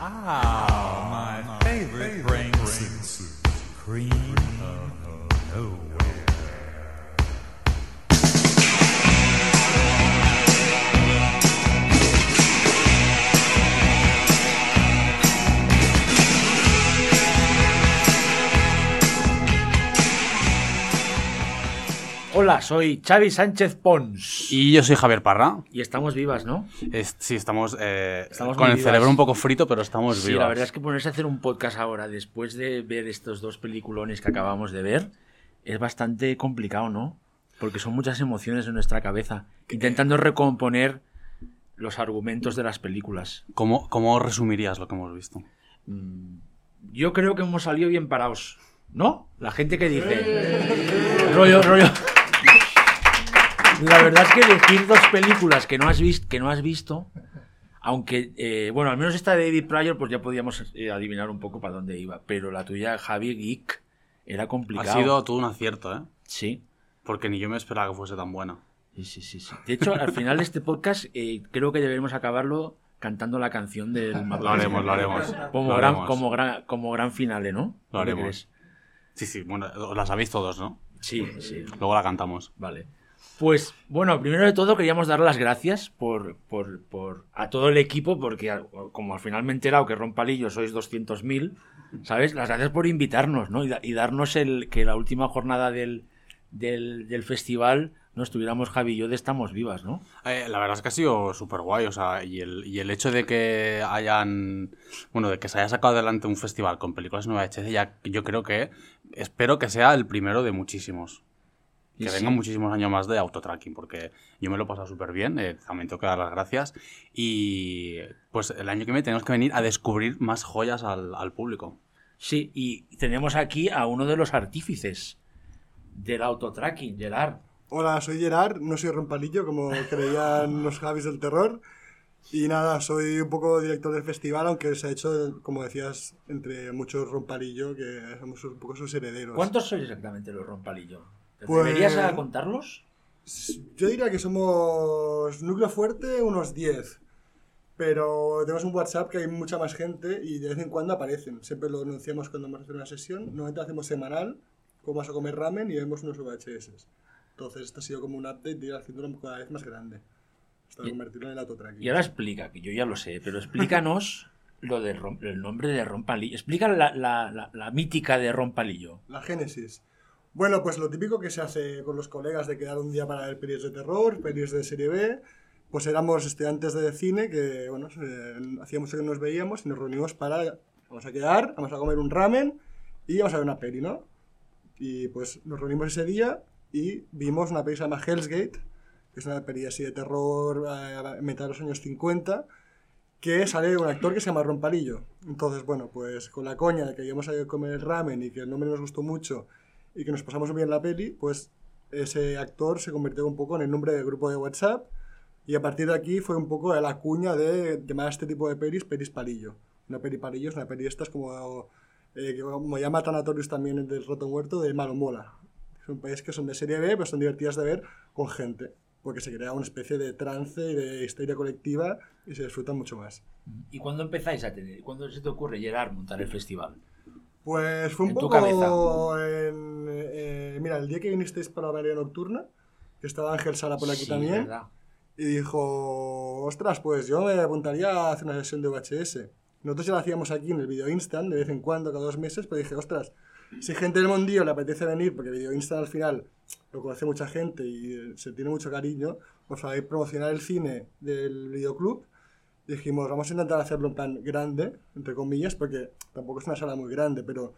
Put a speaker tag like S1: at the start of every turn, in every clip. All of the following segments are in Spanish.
S1: Ah, my, my favorite, favorite brain, brain, brain, brain soup. Cream, Cream of nowhere.
S2: Hola, soy Xavi Sánchez Pons.
S3: Y yo soy Javier Parra.
S2: Y estamos vivas, ¿no?
S3: Es- sí, estamos, eh,
S2: Estamos
S3: con el
S2: vivas.
S3: cerebro un poco frito, pero estamos
S2: Sí,
S3: vivos.
S2: la verdad es que ponerse a hacer un podcast ahora, después de ver estos dos peliculones que acabamos de ver, es bastante complicado, ¿no? Porque son muchas emociones en nuestra cabeza, intentando recomponer los argumentos de las películas.
S3: ¿Cómo, ¿Cómo resumirías lo que hemos visto?
S2: Mm, Yo creo que hemos salido bien parados, ¿no? La gente que dice... Rollo, rollo... La verdad es que elegir dos películas que no has, vis- que no has visto, aunque, eh, bueno, al menos esta de David Pryor, pues ya podíamos eh, adivinar un poco para dónde iba, pero la tuya, Javi Geek, era
S3: Ha
S2: complicado.
S3: sido todo un acierto, ¿eh?
S2: Sí.
S3: Porque ni yo me esperaba que fuese tan buena.
S2: Sí, sí, sí, sí. De hecho, al final de este podcast, eh, creo que deberemos acabarlo cantando la canción del
S3: Lo haremos, lo haremos.
S2: Como,
S3: Lo
S2: gran,
S3: haremos.
S2: como, gran, como gran finale, ¿no?
S3: Lo
S2: ¿Qué
S3: haremos. Sí, sí, bueno, os la sabéis todos, ¿no?
S2: Sí, sí.
S3: Luego la cantamos.
S2: Vale. Pues bueno, primero de todo queríamos dar las gracias por, por, por- a todo el equipo, porque como al final me he enterado que Rompalillo sois 200.000, ¿sabes? Las gracias por invitarnos, ¿no? Y, da- y darnos el que la última jornada del, del, festival no estuviéramos Javi y yo de Estamos Vivas, ¿no?
S3: Eh, la verdad es que ha sido súper guay, o sea, y el, y el hecho de que hayan, bueno, de que se haya sacado adelante un festival con películas nueva VHS, ya yo creo que, espero que sea el primero de muchísimos.
S2: Y
S3: Que
S2: sí.
S3: vengan muchísimos años más de autotracking, porque yo me lo he pasado súper bien, eh, también tengo que dar las gracias. Y pues el año que viene tenemos que venir a descubrir más joyas al, al público.
S2: Sí, y tenemos aquí a uno de los artífices del autotracking, Gerard.
S4: Hola, soy Gerard, no soy rompalillo como creían los Javis del terror. Y nada, soy un poco director del festival, aunque se ha hecho, como decías, entre muchos rompalillo, que somos un poco sus herederos.
S2: ¿Cuántos sois exactamente los Rompalillo? ¿Te
S4: Pues-
S2: ¿Deberías a contarlos?
S4: Yo diría que somos núcleo fuerte unos 10. Pero tenemos un WhatsApp que hay mucha más gente y de vez en cuando aparecen. Siempre lo anunciamos cuando vamos a hacer una sesión. Normalmente hacemos semanal, como vamos a comer ramen y vemos unos VHS. Entonces, esto ha sido como un update de ir haciéndolo cada vez más grande. Hasta
S2: Y-
S4: convertirlo en el autotracking.
S2: Y ahora explica, que yo ya lo sé, pero explícanos lo de rom- el nombre de Rompalillo. Explica la, la- la- la mítica de Rompalillo.
S4: La génesis. Bueno, pues lo típico que se hace con los colegas de quedar un día para ver pelis de terror, pelis de serie B, pues éramos estudiantes de cine que, bueno, hacía mucho que no nos veíamos y nos reunimos para, vamos a quedar, vamos a comer un ramen y vamos a ver una peli, ¿no? Y pues nos reunimos ese día y vimos una peli que se llama Hell's Gate, que es una peli así de terror eh, mitad de los años 50, que sale un actor que se llama Rompalillo. Entonces, bueno, pues con la coña de que íbamos a comer el ramen y que el nombre nos gustó mucho y que nos pasamos bien la peli, pues ese actor se convirtió un poco en el nombre del grupo de WhatsApp y a partir de aquí fue un poco la cuña de llamar a este tipo de pelis pelis palillo. Una peli palillo es una peli estas como, eh, como llama Tanatorius también el del Roto Muerto, de malo mola. Son pelis que son de serie B, pero son divertidas de ver con gente, porque se crea una especie de trance y de histeria colectiva y se disfruta mucho más.
S2: ¿Y cuándo empezáis a tener? ¿Cuándo se te ocurre, Gerard, montar el festival?
S4: Pues fue un
S2: En tu
S4: poco
S2: cabeza.
S4: en, eh, mira, el día que vinisteis para la María Nocturna, que estaba Ángel Sala por aquí
S2: Sí,
S4: también,
S2: ¿verdad?
S4: y dijo, ostras, pues yo me apuntaría a hacer una sesión de VHS. Nosotros ya la hacíamos aquí en el Video Instant, de vez en cuando, cada dos meses, pero dije, ostras, si gente del mundillo le apetece venir, porque Video Instant al final lo conoce mucha gente y eh, se tiene mucho cariño, pues ir promocionar el cine del videoclub, dijimos, vamos a intentar hacerlo en plan grande, entre comillas, porque tampoco es una sala muy grande, pero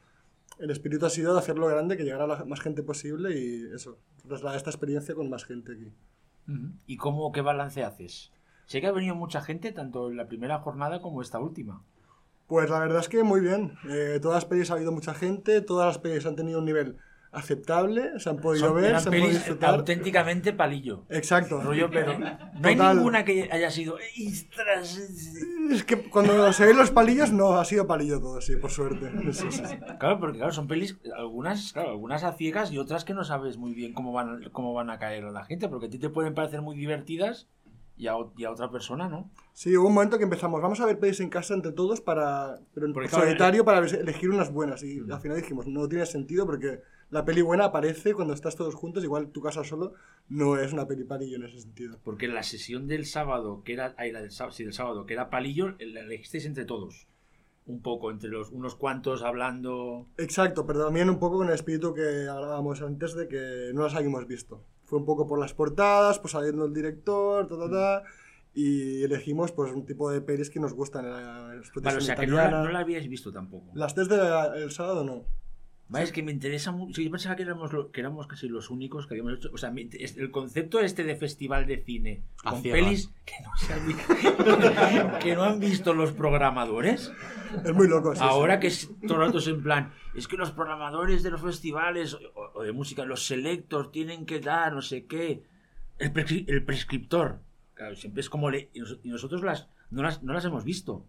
S4: el espíritu ha sido de hacerlo grande, que llegara a la más gente posible y eso, trasladar esta experiencia con más gente aquí.
S2: ¿Y cómo, qué balance haces? Sé que ha venido mucha gente, tanto en la primera jornada como esta última.
S4: Pues la verdad es que muy bien. Eh, todas las pelis ha habido mucha gente, todas las pelis han tenido un nivel aceptable, se han podido
S2: Son-
S4: ver, se han podido disfrutar.
S2: auténticamente palillo.
S4: Exacto.
S2: Rollo, pero no hay
S4: Total.
S2: ninguna que haya sido.
S4: Es que cuando se ven los palillos, no, ha sido palillo todo, sí, por suerte. Sí, sí.
S2: Claro, porque claro, son pelis, algunas, claro, algunas a ciegas y otras que no sabes muy bien cómo van, cómo van a caer a la gente, porque a ti te pueden parecer muy divertidas y a, y a otra persona, ¿no?
S4: Sí, hubo un momento que empezamos, vamos a ver pelis en casa entre todos para, pero en solitario para elegir unas buenas. Y al final dijimos, no tiene sentido porque la peli buena aparece cuando estás todos juntos, igual tu casa solo no es una peli palillo en ese sentido.
S2: Porque en la sesión del sábado, que era, ay, la del sábado, sí, del sábado, que era palillo, la elegisteis entre todos. Un poco, entre los unos cuantos hablando.
S4: Exacto, pero también un poco con el espíritu que hablábamos antes de que no las habíamos visto. Fue un poco por las portadas, pues saliendo el director, ta, ta, ta, y elegimos pues un tipo de pelis que nos gustan. eh,
S2: Vale,
S4: explotación
S2: o sea, que no la, no la habíais visto tampoco.
S4: Las tres del sábado no.
S2: Vale, es que me interesa mucho. Yo pensaba que éramos, lo- que éramos casi los únicos que habíamos hecho. O sea, el concepto este de festival de cine con
S3: ciegas.
S2: pelis que no, se han visto, que no han visto los programadores.
S4: Es muy loco. sí,
S2: Ahora
S4: sí.
S2: que es, todo el rato es en plan, es que los programadores de los festivales o, o de música, los selectos tienen que dar no sé qué. El, prescri- el prescriptor. Claro, siempre es como le, y nos- y nosotros las no, las no las hemos visto.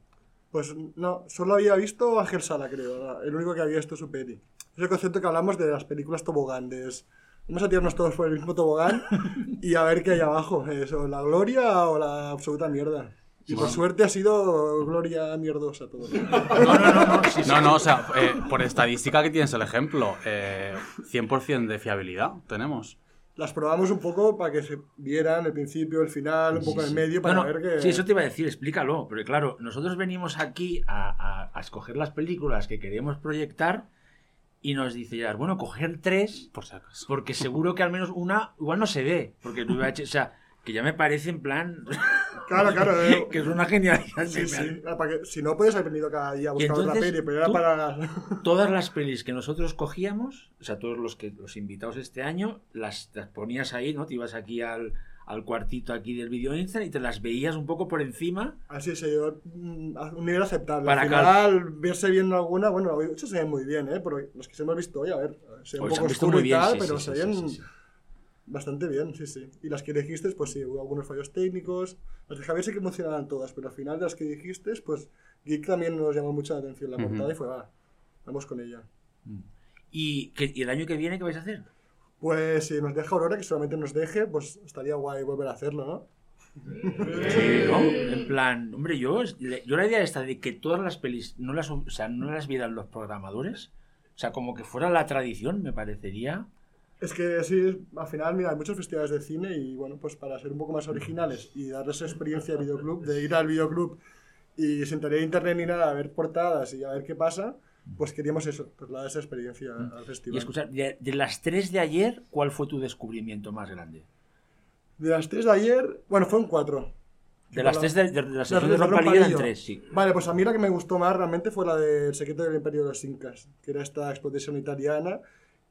S4: Pues no, solo había visto Ángel Sala, creo. El único que había visto su peli. Es el concepto que hablamos de las películas tobogandes. Vamos a tirarnos todos por el mismo tobogán y a ver qué hay abajo. Eso, la gloria o la absoluta mierda. Y por suerte ha sido gloria mierdosa todo.
S2: No, no, no, no. sí, sí.
S3: No, no, o sea, eh, por estadística que tienes el ejemplo, eh, 100% de fiabilidad tenemos.
S4: Las probamos un poco para que se vieran el principio, el final, un poco
S2: Sí,
S4: en medio, para
S2: No, no,
S4: ver que...
S2: Sí, eso te iba a decir, explícalo. Porque claro, nosotros venimos aquí a, a- a escoger las películas que queremos proyectar y nos dice ya, bueno, coger tres
S3: Por si acaso.
S2: porque seguro que al menos una igual no se ve. Porque VH, o sea, que ya me parece en plan
S4: Claro, claro. eh,
S2: que es una genialidad.
S4: sí, sí. Ah, que- si no, puedes haber venido cada día a buscar otra
S2: entonces,
S4: peli, pero era
S2: tú-
S4: para...
S2: Todas las pelis que nosotros cogíamos, o sea, todos los que los invitados este año, las, las ponías ahí, ¿no? Te ibas aquí al, al cuartito aquí del vídeo Insta y te las veías un poco por encima.
S4: Así se dio mm, a un nivel aceptable.
S2: Para
S4: Al final, verse bien alguna, bueno, muchos se ven muy bien, ¿eh? Pero los que se hemos visto hoy, a ver, se ven un poco oscuro y tal, pero se ven. Bastante bien, sí, sí. Y las que dijiste, pues sí, hubo algunos fallos técnicos. Las de Javier sí que funcionaban todas, pero al final de las que dijiste, pues Geek también nos llamó mucho la atención la portada y fue, va, vamos con ella.
S2: ¿Y, que, y el año que viene qué vais a hacer?
S4: Pues si nos deja Aurora, que solamente nos deje, pues estaría guay volver a hacerlo, ¿no?
S2: ¿no? En plan, hombre, yo, yo la idea esta de que todas las pelis no las, o sea, no las vieran los programadores, o sea, como que fuera la tradición, me parecería.
S4: Es que sí, al final, mira, hay muchos festivales de cine y bueno, pues para ser un poco más originales y darles esa experiencia de videoclub, de ir al videoclub y sin tener internet ni nada, a ver portadas y a ver qué pasa, pues queríamos eso, trasladar esa experiencia al
S2: Y
S4: festival.
S2: escuchar, de, de las tres de ayer, ¿cuál fue tu descubrimiento más grande?
S4: De las tres de ayer, bueno, fueron cuatro.
S2: De las tres de, de, de la
S4: Las de
S2: Palillo eran tres, sí.
S4: Vale, pues a mí la que me gustó más realmente fue la del secreto del imperio de los incas, que era esta explosión italiana,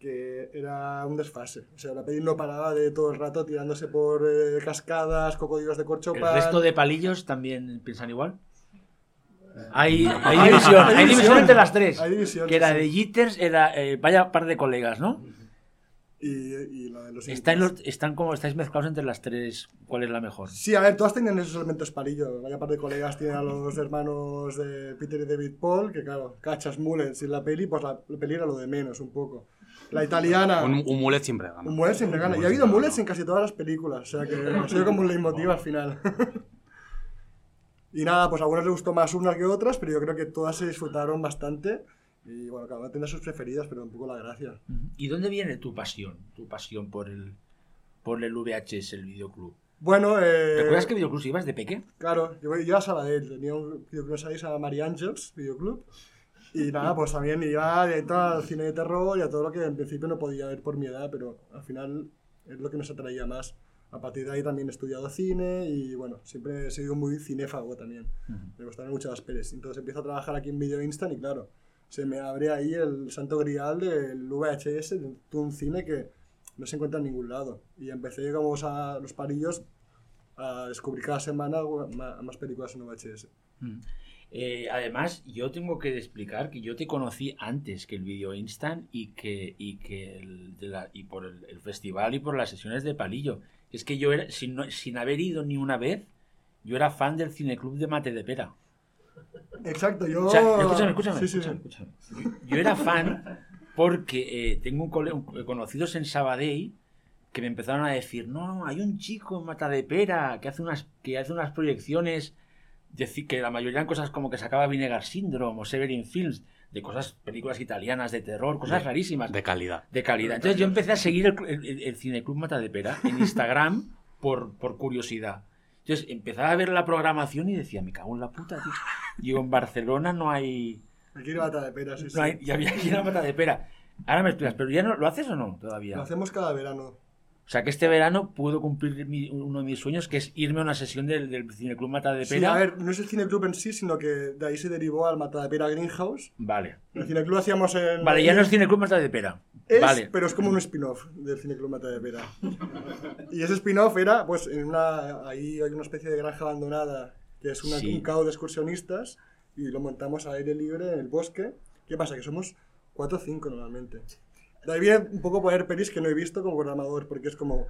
S4: que era un desfase. O sea, la peli no paraba de todo el rato tirándose por eh, cascadas, cocodrilos de
S2: ¿El
S4: corchopa.
S2: resto de palillos también piensan igual? Hay, hay división, hay división entre las tres.
S4: Hay división,
S2: que era
S4: sí,
S2: de. Jitters, era eh, vaya par de colegas, ¿no?
S4: Y, y la de los incas.
S2: los, están como estáis mezclados entre las tres. ¿Cuál es la mejor?
S4: Sí, a ver, todas tenían esos elementos palillo. Vaya par de colegas tienen a los hermanos de Peter y David Paul, que claro, cachas mullets. Y la peli, pues la, la peli era lo de menos un poco. La italiana,
S3: Un,
S4: un,
S3: un mullet siempre gana.
S4: mullet siempre gana. Y ha habido mullets en casi todas las películas, o sea que ha sido como un leitmotiv al final. y nada, pues a algunos les gustó más unas que otras, pero yo creo que todas se disfrutaron bastante. Y bueno, cada una tendrá sus preferidas, pero un poco la gracia.
S2: ¿Y dónde viene tu pasión? Tu pasión por el, por el VHS, el videoclub.
S4: Bueno, eh,
S2: ¿Recuerdas qué videoclub ibas de peque?
S4: Claro, yo yo iba a Sabadell, tenía un videoclub Sabadell, se llama María Ángels Videoclub. Y nada, pues también iba directo al cine de terror y a todo lo que en principio no podía ver por mi edad, pero al final es lo que nos atraía más. A partir de ahí también he estudiado cine y bueno, siempre he sido muy cinéfago también. Me gustaban mucho las pelis. Entonces empiezo a trabajar aquí en Video Instant y claro, se me abre ahí el santo grial del VHS, de un cine que no se encuentra en ningún lado. Y empecé como a los parillos a descubrir cada semana más películas en VHS.
S2: Mm. Eh, además, yo tengo que explicar que yo te conocí antes que el Video Instant y que, y que el, de la- y por el, el festival y por las sesiones de Palillo. Es que yo era, sin, sin haber ido ni una vez, yo era fan del cineclub de Mate de Pera.
S4: Exacto, yo...
S2: O sea, escúchame, escúchame,
S4: Sí, sí,
S2: escúchame. Yo era fan porque eh, tengo un cole- un- conocidos en Sabadell que me empezaron a decir, no, hay un chico en Matadepera que hace unas, que hace unas proyecciones, decir que la mayoría eran cosas como que sacaba Vinegar Syndrome o Severin Films, de cosas, películas italianas de terror, cosas rarísimas.
S3: De calidad.
S2: de calidad. Entonces yo empecé a seguir el, el, el Cineclub Matadepera en Instagram por, por curiosidad. Entonces empezaba a ver la programación y decía, me cago en la puta, tío. Digo, en Barcelona no hay...
S4: Aquí no bata de pera, sí, sí.
S2: No hay y había aquí una Matadepera. Ahora me explicas, ¿pero ya no lo haces o no todavía?
S4: Lo hacemos cada verano.
S2: O sea que este verano puedo cumplir mi- uno de mis sueños, que es irme a una sesión del, del Cineclub Matadepera.
S4: Sí, a ver, no es el cineclub en sí, sino que de ahí se derivó al Matadepera Greenhouse.
S2: Vale.
S4: El cineclub hacíamos en...
S2: Vale, ya no es Cineclub Matadepera.
S4: Es,
S2: vale.
S4: pero es como un spin-off del Cineclub Matadepera. y ese spin-off era, pues, en una... Ahí hay una especie de granja abandonada, que es una-
S2: Sí.
S4: un cao de excursionistas, y lo montamos al aire libre en el bosque. ¿Qué pasa? Que somos cuatro o cinco normalmente. De ahí viene un poco poner pelis que no he visto como programador, porque es como...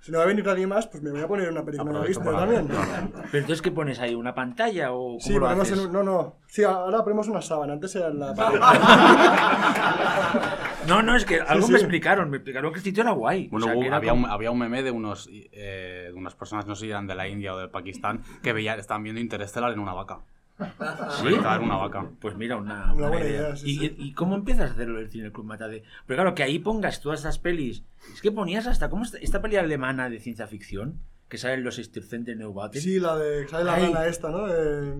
S4: Si no va a venir nadie más, pues me voy a poner una peli que no he
S3: Aprovecho
S4: visto
S3: para
S4: también.
S2: Pero entonces, ¿qué pones ahí? ¿Una pantalla o cómo
S4: Sí,
S2: lo
S4: ponemos
S2: haces?
S4: en un- no, no. Sí, ahora ponemos una sábana. Antes era la.
S2: No, no, es que algo
S4: sí.
S2: me explicaron. Me explicaron que el sitio era guay.
S3: Bueno,
S2: O sea,
S3: hubo-
S2: que era
S3: había,
S2: como-
S3: un, había un meme de unos eh, de unas personas, no sé si eran de la India o de Pakistán, que veían, estaban viendo Interestelar en una vaca.
S2: ¿Sí?
S3: En una vaca.
S2: Pues mira, una,
S4: Una
S2: una
S4: buena
S2: idea.
S4: idea, sí,
S2: ¿Y,
S4: sí.
S2: y cómo empiezas a hacerlo el Cine Club Matade? Pero claro, que ahí pongas todas esas pelis. Es que ponías hasta. ¿Cómo está? Esta peli alemana de ciencia ficción? Que sale en los Stirzen de Neubauten.
S4: Sí, la de. ¿Sabes la rana esta, no? Eh,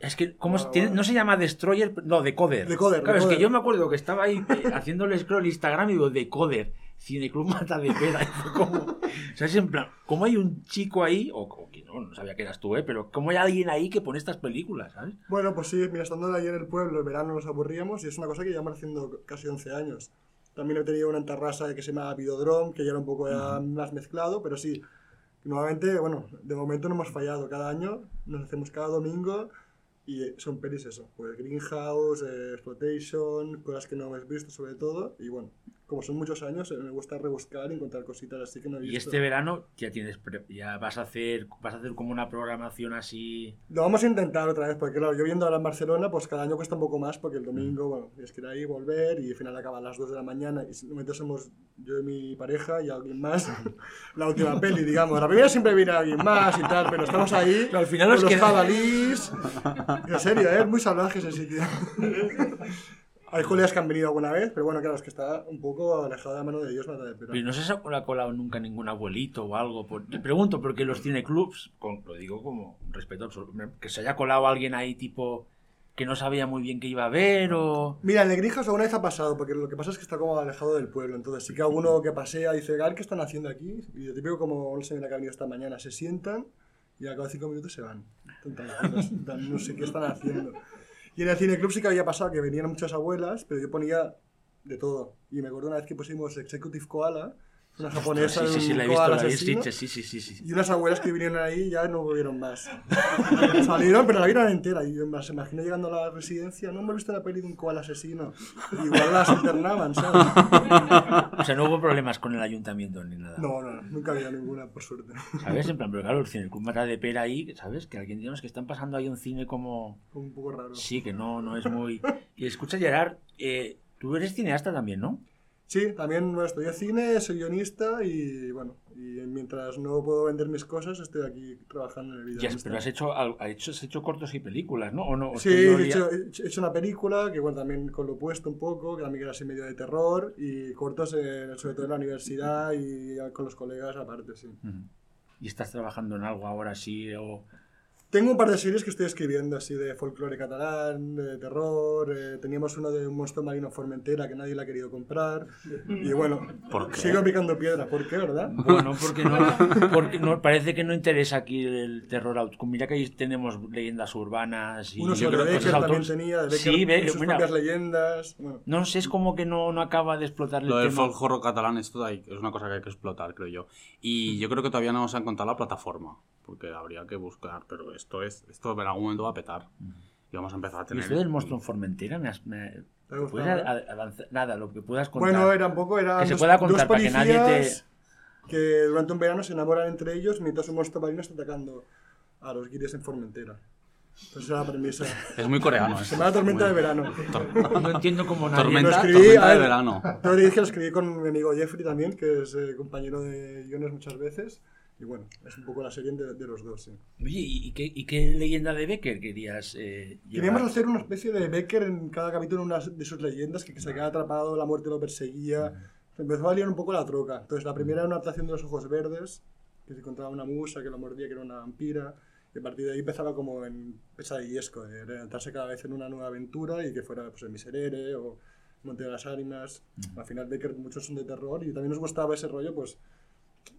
S2: Es que, ¿cómo
S4: Ah,
S2: se- tiene-
S4: bueno.
S2: no se llama Destroyer, no, Decoder.
S4: Decoder,
S2: Claro, es que yo me acuerdo que estaba ahí eh, haciéndole scroll Instagram y digo, Decoder, Cineclub Mata de Pera. Y fue como, o sea, es en plan, ¿cómo hay un chico ahí, o, o que no, no sabía que eras tú, ¿eh? Pero ¿cómo hay alguien ahí que pone estas películas, ¿sabes?
S4: Bueno, pues sí, mira, estando ahí en el pueblo, el verano nos aburríamos y es una cosa que llevamos haciendo casi 11 años. También he tenido una terraza que se llama Videodrome, que ya era un poco ya más mezclado, pero sí. Nuevamente, bueno, de momento no hemos fallado. Cada año nos hacemos cada domingo y son pelis eso. Pues Greenhouse, eh, Exploitation, cosas que no hemos visto sobre todo. Y bueno, como son muchos años, eh, me gusta rebuscar y encontrar cositas así que no he visto.
S2: Y este verano ya tienes, ya vas a hacer, vas a hacer como una programación así.
S4: Lo vamos a intentar otra vez, porque claro, yo viendo ahora en Barcelona, pues cada año cuesta un poco más, porque el domingo, bueno, tienes que ir ahí, volver, y al final acaba a las 2 de la mañana, y simplemente somos yo y mi pareja y alguien más, la última peli, digamos. La primera siempre viene alguien más y tal, pero estamos ahí,
S2: Pero al final
S4: con
S2: os
S4: los
S2: queda-
S4: jabalís, en serio, ¿eh? es muy salvaje ese sitio. Hay colegas que han venido alguna vez, pero bueno, claro, es que está un poco alejado de la mano de Dios, nada de pero
S2: no se ha colado nunca ningún abuelito o algo. Por... Te pregunto, porque los cineclubs, con, lo digo como respeto absoluto, que se haya colado alguien ahí tipo que no sabía muy bien qué iba a ver o...
S4: Mira, en Negrijos alguna vez ha pasado, porque lo que pasa es que está como alejado del pueblo. Entonces, sí que alguno que pasea dice, "Gal, ¿qué están haciendo aquí? Y yo típico como una señora que ha venido esta mañana, se sientan y al cabo de cinco minutos se van. Están- no sé qué están haciendo. Y en el cineclub sí que había pasado que venían muchas abuelas, pero yo ponía de todo. Y me acuerdo una vez que pusimos Executive Koala, una japonesa
S2: sí, sí, sí,
S4: de un
S2: la he visto, la he
S4: asesino,
S2: visto, sí, sí, sí, sí.
S4: y unas abuelas que vinieron ahí ya no volvieron más. Salieron, pero la vieron entera. Y yo me imagino llegando a la residencia. No hemos visto la peli de un koala asesino. Igual las internaban, ¿sabes?
S2: O sea, no hubo problemas con el ayuntamiento ni nada.
S4: No, no, nunca había ninguna, por suerte.
S2: ¿Sabes? En plan, pero claro, el cineclub Mata de Pera ahí, ¿sabes? Que alguien digamos que están pasando ahí un cine como...
S4: Un poco raro.
S2: Sí, que no, no es muy... Y escucha, Gerard, eh, tú eres cineasta también, ¿no?
S4: Sí, también bueno, estudié cine, soy guionista y bueno, y mientras no puedo vender mis cosas, estoy aquí trabajando en el video.
S2: Ya, pero has hecho, has hecho, has hecho cortos y películas, ¿no? ¿O no? ¿O
S4: Sí, he hecho, he hecho una película que bueno, también con lo opuesto un poco, que también era así medio de terror, y cortos eh, sobre todo en la universidad y con los colegas aparte, sí.
S2: ¿Y estás trabajando en algo ahora sí? O...
S4: Tengo un par de series que estoy escribiendo, así de folclore catalán, de terror. eh, teníamos uno de un monstruo marino Formentera que nadie le ha querido comprar. Y bueno,
S3: ¿Por qué?
S4: sigo picando piedra. ¿Por qué, verdad?
S2: Bueno, porque no, porque no parece que no interesa aquí el terror. Mira que ahí tenemos leyendas urbanas y
S4: Uno
S2: yo
S4: sobre
S2: creo que
S4: Becker
S2: cosas
S4: también tenía, de Becker
S2: Sí, ve-
S4: sus
S2: mira,
S4: propias leyendas. Bueno,
S2: no sé, es como que no, no acaba de explotar el
S3: Lo del horror catalán esto hay- es una cosa que hay que explotar, creo yo. Y yo creo que todavía no nos han contado la plataforma, porque habría que buscar, pero esto es esto en algún momento va a petar. Y vamos a empezar a
S2: ¿Y
S3: tener...
S2: esto del monstruo en Formentera? Me has- me-
S4: ¿Te ha gustado,
S2: ¿puedes
S4: eh?
S2: avanzar? Nada, lo que puedas contar.
S4: bueno era un poco. Eran
S2: Que se
S4: dos-
S2: pueda contar para que nadie te-
S4: que durante un verano se enamoran entre ellos mientras un monstruo marino está atacando a los guiris en Formentera. Pues esa es la premisa.
S3: Es muy coreano. ¿eh?
S4: Semana tormenta de verano.
S2: No entiendo cómo nadie...
S3: Tormenta,
S4: Lo escribí,
S3: tormenta
S4: a
S3: de
S4: ver,
S3: verano.
S4: Tengo que decir que lo escribí con mi amigo Jeffrey también, que es eh, compañero de guiones muchas veces. Y bueno, es un poco la serie de, de los dos, sí.
S2: Oye, ¿y qué, y qué leyenda de Becker querías eh, llevar?
S4: Queríamos hacer una especie de Becker en cada capítulo, una de sus leyendas, que, que se quedaba atrapado, la muerte lo perseguía. Se empezó a liar un poco la troca. Entonces, la primera era una adaptación de los ojos verdes, que se encontraba una musa que lo mordía, que era una vampira. Y a partir de ahí empezaba como en pesadillesco, de levantarse cada vez en una nueva aventura y que fuera pues, el Miserere o Monte de las Ánimas. Al final, Becker, muchos son de terror y también nos gustaba ese rollo, pues.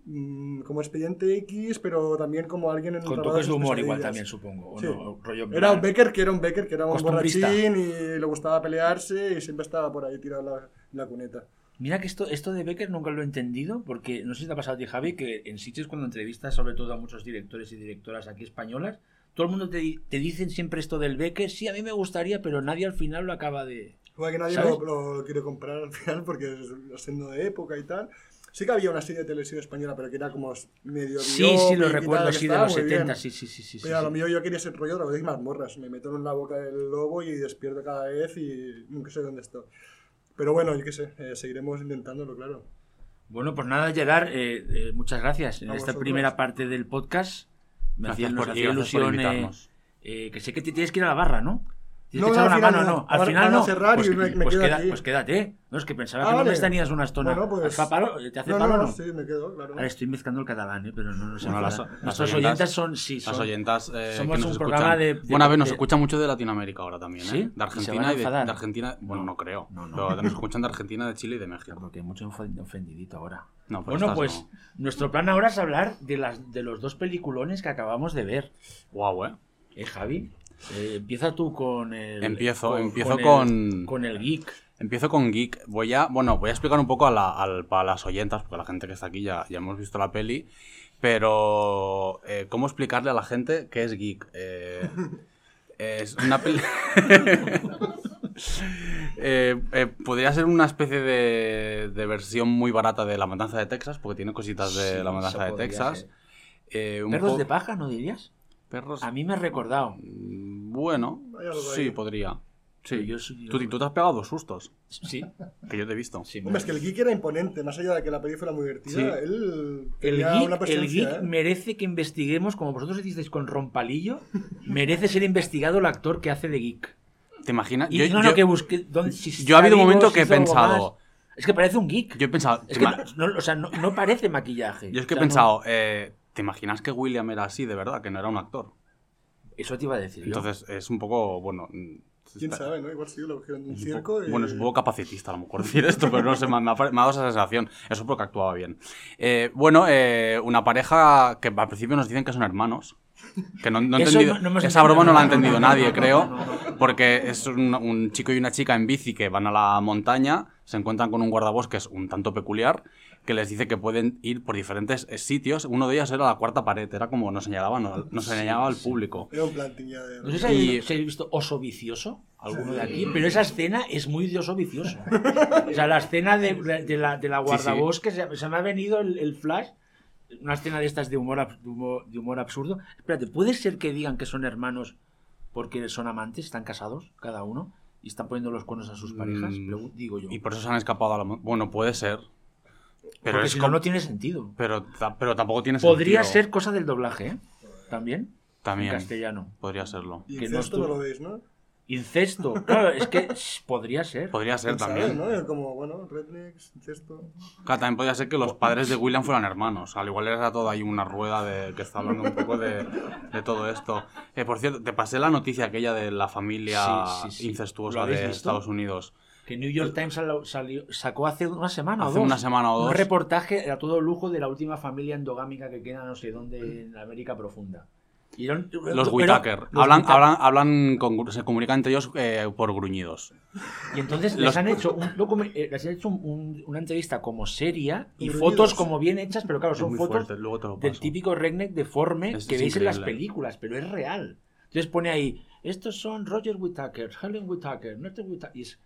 S4: Mm, Como expediente X, pero también como alguien en
S2: Con toques de humor igual también, supongo. ¿o
S4: Sí.
S2: no? Rollo
S4: Era un. Becker que era un Becker, que era un borrachín y le gustaba pelearse y siempre estaba por ahí tirado la, la cuneta.
S2: Mira que esto, esto de Becker nunca lo he entendido, porque no sé si te ha pasado a ti, Javi, que en sitios cuando entrevistas sobre todo a muchos directores y directoras aquí españolas, todo el mundo te, te dicen siempre esto del Becker, sí, a mí me gustaría, pero nadie al final lo acaba de...
S4: Igual que nadie lo, lo quiere comprar al final porque es siendo de época y tal. Sí que había una serie de televisión española, pero que era como medio
S2: Sí, sí, lo recuerdo, sí, de los
S4: muy
S2: 70,
S4: bien.
S2: sí, sí, sí. sí, sí,
S4: Pero a lo
S2: sí.
S4: mío yo quería ser rollo otra vez mazmorras. Me meto en la boca del lobo y despierto cada vez y nunca sé dónde estoy. Pero bueno, yo qué sé, eh, seguiremos intentándolo, claro.
S2: Bueno, pues nada, Gerard, eh, eh, muchas gracias. En
S4: A
S2: esta
S4: vosotros.
S2: primera parte del podcast me hacía,
S3: Gracias
S2: nos
S3: por-
S2: hacía
S3: y gracias por
S2: ilusión eh,
S3: invitarnos.
S2: eh, que sé que te tienes que ir a la barra, ¿no? Tienes
S4: No,
S2: que
S4: no,
S2: echar
S4: al
S2: una
S4: final
S2: mano,
S4: no.
S2: no. Al final no.
S4: cerrar
S2: pues,
S4: y me- me
S2: pues
S4: quedo
S2: queda-
S4: aquí.
S2: pues quédate. No, es que pensaba
S4: Ah,
S2: que no
S4: vale.
S2: les tenías una estona.
S4: Bueno, pues-.
S2: ¿Te hace
S4: No,
S2: palo
S4: no,
S2: o
S4: no,
S2: no?
S4: sí, me quedo, claro.
S2: Ahora estoy mezclando el catalán, ¿eh? pero no, no se
S3: Bueno, las-
S2: Nuestros
S3: oyentas-
S2: son, sí, son.
S3: Las oyentas eh,
S2: somos
S3: que nos
S2: un
S3: escuchan.
S2: programa de- de-
S3: bueno, a ver, nos
S2: de-
S3: escucha mucho de Latinoamérica ahora también, ¿eh?
S2: ¿Sí? ¿Y
S3: De Argentina y, de, Argentina. Bueno, no creo.
S2: No, no.
S3: Pero nos escuchan de Argentina, de Chile y de México.
S2: Porque hay mucho ofend- ofendidito ahora.
S3: No, pero
S2: Bueno, pues
S3: no.
S2: nuestro plan ahora es hablar de, las, de los dos peliculones que acabamos de ver.
S3: Guau, ¿eh?
S2: ¿Eh, Javi? Eh, empieza tú con el.
S3: Empiezo, empiezo
S2: el-
S3: con-
S2: con el geek.
S3: Empiezo con Geek. Voy a, bueno, voy a explicar un poco a, la- las oyentas, porque la gente que está aquí ya, ya hemos visto la peli. Pero, eh, ¿cómo explicarle a la gente qué es Geek? Eh, es una peli. Eh, podría ser una especie de, de versión muy barata de La Matanza de Texas, porque tiene cositas de
S2: Sí,
S3: La Matanza de Texas. un
S2: ¿Perros de paja, no dirías?
S3: Perros.
S2: A mí me ha recordado.
S3: Mm, Bueno, sí, podría. Sí.
S2: yo soy-
S3: Tú, tú te has pegado dos sustos,
S2: Sí,
S3: que yo te he visto.
S2: sí.
S4: Hombre, es que el geek era imponente, más allá de que la peli fuera muy divertida,
S3: Sí.
S4: él
S2: El geek,
S4: una
S2: el geek
S4: ¿eh?
S2: merece que investiguemos, como vosotros hicisteis con Rompalillo, merece ser investigado el actor que hace de geek.
S3: ¿Te imaginas?
S2: Y
S3: Yo-
S2: no,
S3: yo-
S2: no, que busque. dónde- si
S3: yo ha habido
S2: vivo,
S3: momentos
S2: si
S3: que he pensado-
S2: más. Es que parece un geek.
S3: Yo he pensado,
S2: Es que no, no, o sea, no, no parece maquillaje.
S3: yo es que
S2: O
S3: he
S2: sea,
S3: pensado, eh, ¿te imaginas que William era así de verdad? Que no era un actor.
S2: eso te iba a decir. yo.
S3: Entonces es un poco, bueno. mm,
S4: ¿Quién
S3: está-
S4: sabe, no? Igual sí lo cogieron de un circo
S3: poco-
S4: y...
S3: Bueno, es un poco capacitista a lo mejor decir esto, pero no sé, me, me ha, me ha dado esa sensación. Eso porque actuaba bien. Eh, bueno, eh, una pareja que al principio nos dicen que son hermanos. Que no, no he entendido-
S2: no- no
S3: esa broma no la ha entendido nadie, creo. Porque es un, un chico y una chica en bici que van a la montaña, se encuentran con un guardabosques un tanto peculiar, que les dice que pueden ir por diferentes eh, sitios. Uno de ellos era la cuarta pared, era como nos señalaba, nos, nos señalaba al público.
S4: Era un plantiña de...
S2: No sé si
S3: Y-
S2: habéis, si habéis visto Oso Vicioso, alguno de aquí, pero esa escena es muy de Oso Vicioso. O sea, la escena de, de la, de la
S3: Sí, sí.
S2: guardabosques, se, se me ha venido el, el flash, una escena de estas de humor, de humor, de humor absurdo. Espérate, ¿puede ser que digan que son hermanos porque son amantes, están casados cada uno y están poniendo los cuernos a sus parejas?
S3: Mm,
S2: Digo yo.
S3: Y por eso se han escapado a la... Bueno, puede ser. Pero,
S2: porque
S3: es
S2: si no,
S3: como-
S2: no tiene sentido.
S3: pero, pero tampoco tiene
S2: Podría
S3: sentido.
S2: ser cosa del doblaje, ¿eh? También.
S3: También.
S2: En castellano.
S3: Podría serlo.
S4: Y
S2: que no
S4: incesto no
S2: estuvo-
S4: lo veis, ¿no?
S2: Incesto. Claro, es que podría ser.
S3: Podría ser
S4: ¿Quién sabe,
S3: también.
S4: ¿no? Como, bueno, rednecks, incesto...
S3: Claro, también podría ser que los padres de William fueran hermanos. Al igual era todo ahí una rueda de que está hablando un poco de, de todo esto. Eh, por cierto, te pasé la noticia aquella de la familia
S2: Sí, sí, sí. ¿Lo
S3: incestuosa de
S2: visto?
S3: Estados Unidos.
S2: Que New York Times sal- salió- sacó hace una semana o
S3: Hace
S2: dos.
S3: una semana o
S2: Un
S3: dos.
S2: reportaje a todo lujo de la última familia endogámica que queda no sé dónde en la América profunda. Y eran-
S3: Los Whitaker.
S2: los
S3: Hablan, hablan, hablan con- se comunican entre ellos eh, por gruñidos.
S2: Y entonces
S3: los-
S2: les han hecho, un eh, les han hecho un- un- una entrevista como seria y
S4: Gruñidos.
S2: fotos como bien hechas, pero claro, son fotos
S3: fuerte, luego te lo
S2: del típico redneck deforme
S3: Es-
S2: que veis en las
S3: increíble.
S2: películas, pero es real. Entonces pone ahí, estos son Roger Whittaker, Helen Whittaker, Norton Whittaker. Y es,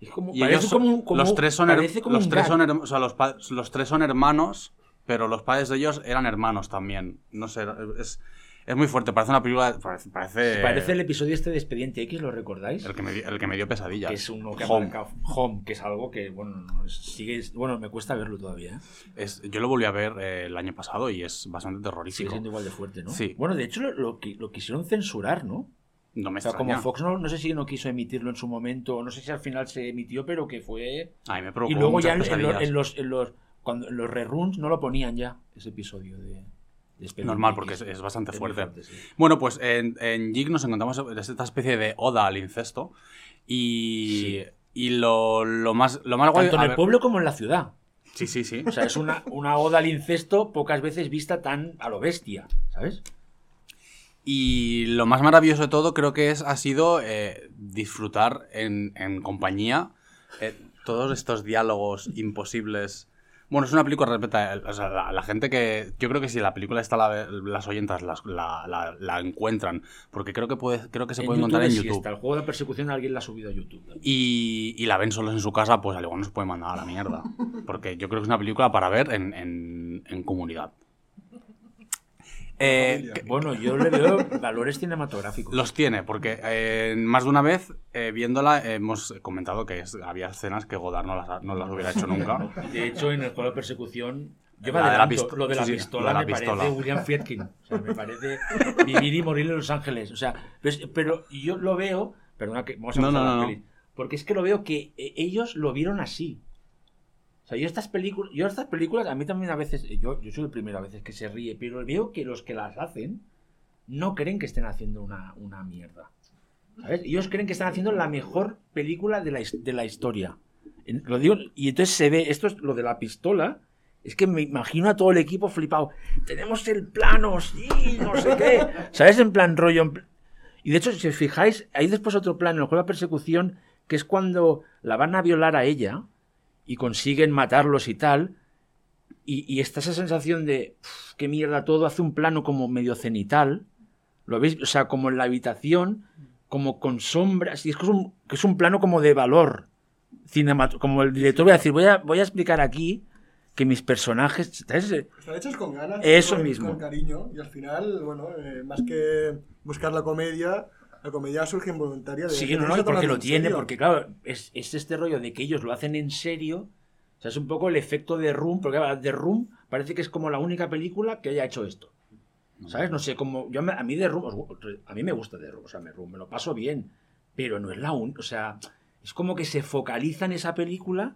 S2: es como,
S3: Y ellos
S2: como,
S3: son-
S2: como-
S3: los tres son,
S2: como
S3: los tres son, o sea, los, los tres son hermanos, pero los padres de ellos eran hermanos también. No sé, es, Es muy fuerte, parece una película. Parece. Parece,
S2: Parece el episodio este de Expediente X, ¿lo recordáis?
S3: el, que me dio, el que me dio pesadillas.
S2: que es uno que ha
S3: Home.
S2: marcado- Home, que es algo que, bueno, sigue, bueno, me cuesta verlo todavía, ¿eh?
S3: Es- yo lo volví a ver eh, el año pasado y es bastante
S2: Sigue
S3: terrorífico.
S2: siendo igual de fuerte, ¿no?
S3: Sí.
S2: Bueno, de hecho lo, lo lo quisieron censurar, ¿no?
S3: No me
S2: O sea, como. Fox no, no sé si no quiso emitirlo en su momento, o no sé si al final se emitió, pero que fue...
S3: A mí me
S2: Y luego ya en, en los, en los, en los- cuando, los reruns no lo ponían ya, ese episodio de...
S3: Normal, porque es, es bastante
S2: Es
S3: fuerte.
S2: sí.
S3: Bueno, pues en, en Jig nos encontramos esta especie de oda al incesto. Y, y lo, lo más, lo más guay.
S2: Tanto en el
S3: ver-
S2: pueblo como en la ciudad.
S3: Sí, sí, sí.
S2: O sea, es una, una oda al incesto pocas veces vista tan a lo bestia, ¿sabes?
S3: Y lo más maravilloso de todo creo que es, ha sido eh, disfrutar en, en compañía eh, todos estos diálogos imposibles. Bueno, es una película, respeta, o sea, la, la gente que... Yo creo que si la película está, la- las oyentas las- la, la- encuentran, porque creo que, puede, creo que se puede encontrar en
S2: sí
S3: YouTube.
S2: está. El juego de persecución alguien la ha subido a YouTube.
S3: y, y la ven solos en su casa, pues al igual no se puede mandar a la mierda. Porque yo creo que es una película para ver en, en- en comunidad. Eh,
S2: Bueno, yo le veo valores cinematográficos.
S3: los tiene, porque eh, más de una vez eh, viéndola hemos comentado que es- había escenas que Godard no las, no las hubiera hecho nunca.
S2: De hecho, en el juego de persecución, yo me
S3: La de la
S2: adelanto,
S3: pisto-
S2: lo de la
S3: sí,
S2: pistola
S3: lo de la
S2: me
S3: pistola.
S2: parece William Friedkin. O sea, me parece vivir y morir en Los Ángeles. O sea, pero, es- pero yo lo veo, perdona que vamos a
S3: No, no, no,
S2: porque es que lo veo que eh, ellos lo vieron así. O sea, yo estas películas, yo estas películas, a mí también a veces, yo, yo soy el primero a veces que se ríe, pero veo que los que las hacen no creen que estén haciendo una, una mierda. ¿Sabes? Ellos creen que están haciendo la mejor película de la, de la historia. Lo digo, y entonces se ve, esto es lo de la pistola, es que me imagino a todo el equipo flipado. Tenemos el plano, sí, no sé qué. ¿Sabes? En plan rollo. Y de hecho, si os fijáis, hay después otro plano en el juego de persecución, que es cuando la van a violar a ella y consiguen matarlos y tal. Y, y está esa sensación de, "Uf, qué mierda todo, hace un plano como medio cenital. ¿Lo veis? O sea, como en la habitación, como con sombras. Y es que es un, que es un plano como de valor. Como el director voy a decir, voy a, voy a explicar aquí que mis personajes... ¿sabes?
S4: Están hechos con ganas.
S2: Eso
S4: con,
S2: mismo.
S4: Con cariño. Y al final, bueno, eh, más que buscar la comedia, la comedia surge involuntaria de.
S2: Sí, no, no, porque lo
S4: en
S2: tiene,
S4: serio.
S2: porque claro, es, es este rollo de que ellos lo hacen en serio. O sea, es un poco el efecto de Room, porque The Room parece que es como la única película que haya hecho esto. ¿Sabes? No sé, como yo a mí The Room, a mí me gusta The Room, o sea, me, Room, me lo paso bien, pero no es la única, o sea, es como que se focaliza en esa película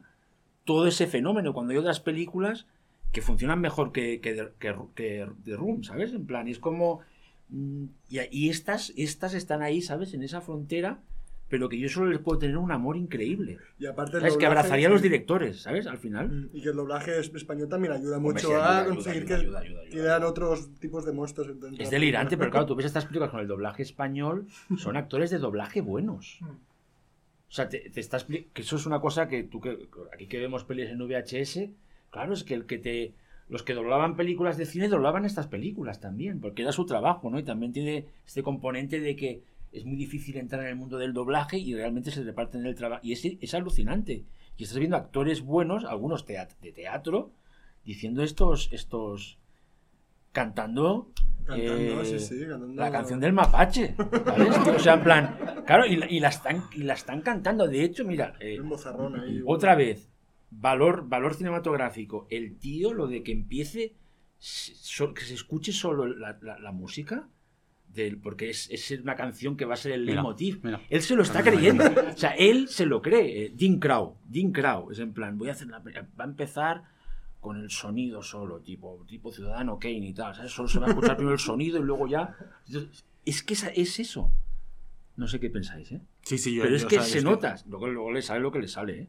S2: todo ese fenómeno, cuando hay otras películas que funcionan mejor que, que, The- que, que The Room, ¿sabes? En plan, y es como... mm, Y, y estas, estas están ahí, ¿sabes? En esa frontera, pero que yo solo les puedo tener un amor increíble.
S4: Y aparte, el
S2: ¿Sabes? Que abrazaría a los directores, ¿sabes? Al final.
S4: Mm, Y que el doblaje es- español también ayuda mucho
S2: sí, ayuda,
S4: a
S2: ayuda,
S4: conseguir
S2: ayuda,
S4: que
S2: ayuda,
S4: quieran otros tipos de monstruos.
S2: Es delirante, pero claro, tú ves estas películas con el doblaje español, son actores de doblaje buenos. O sea, te, te estás que eso es una cosa que tú que aquí que vemos pelis en VHS, claro, es que el que te los que doblaban películas de cine doblaban estas películas también, porque era su trabajo, ¿no? Y también tiene este componente de que es muy difícil entrar en el mundo del doblaje y realmente se reparten el trabajo. Y es, es alucinante. Y estás viendo actores buenos, algunos teat- de teatro, diciendo estos, estos, cantando,
S4: Cantando,
S2: eh,
S4: sí, sí, cantando.
S2: la canción del mapache. O sea, en plan, claro, y la, y la están, y la están cantando. De hecho, mira, eh,
S4: ahí.
S2: otra vez, valor, valor cinematográfico. El tío, lo de que empiece, so- que se escuche solo la, la- la música, del, porque es, es una canción que va a ser el leitmotiv. Él se lo está creyendo. O sea, él se lo cree. eh, Dean Crow. Dean Crow. Es en plan, voy a hacer la, va a empezar con el sonido solo, tipo, tipo Ciudadano Kane y tal. ¿sabes? Solo se va a escuchar primero el sonido y luego ya. Entonces, es que esa- es eso. No sé qué pensáis, ¿eh?
S3: Sí, sí, yo.
S2: Pero es
S3: yo,
S2: que
S3: o sea,
S2: se
S3: es
S2: nota. Luego, luego le sale lo que le sale, ¿eh?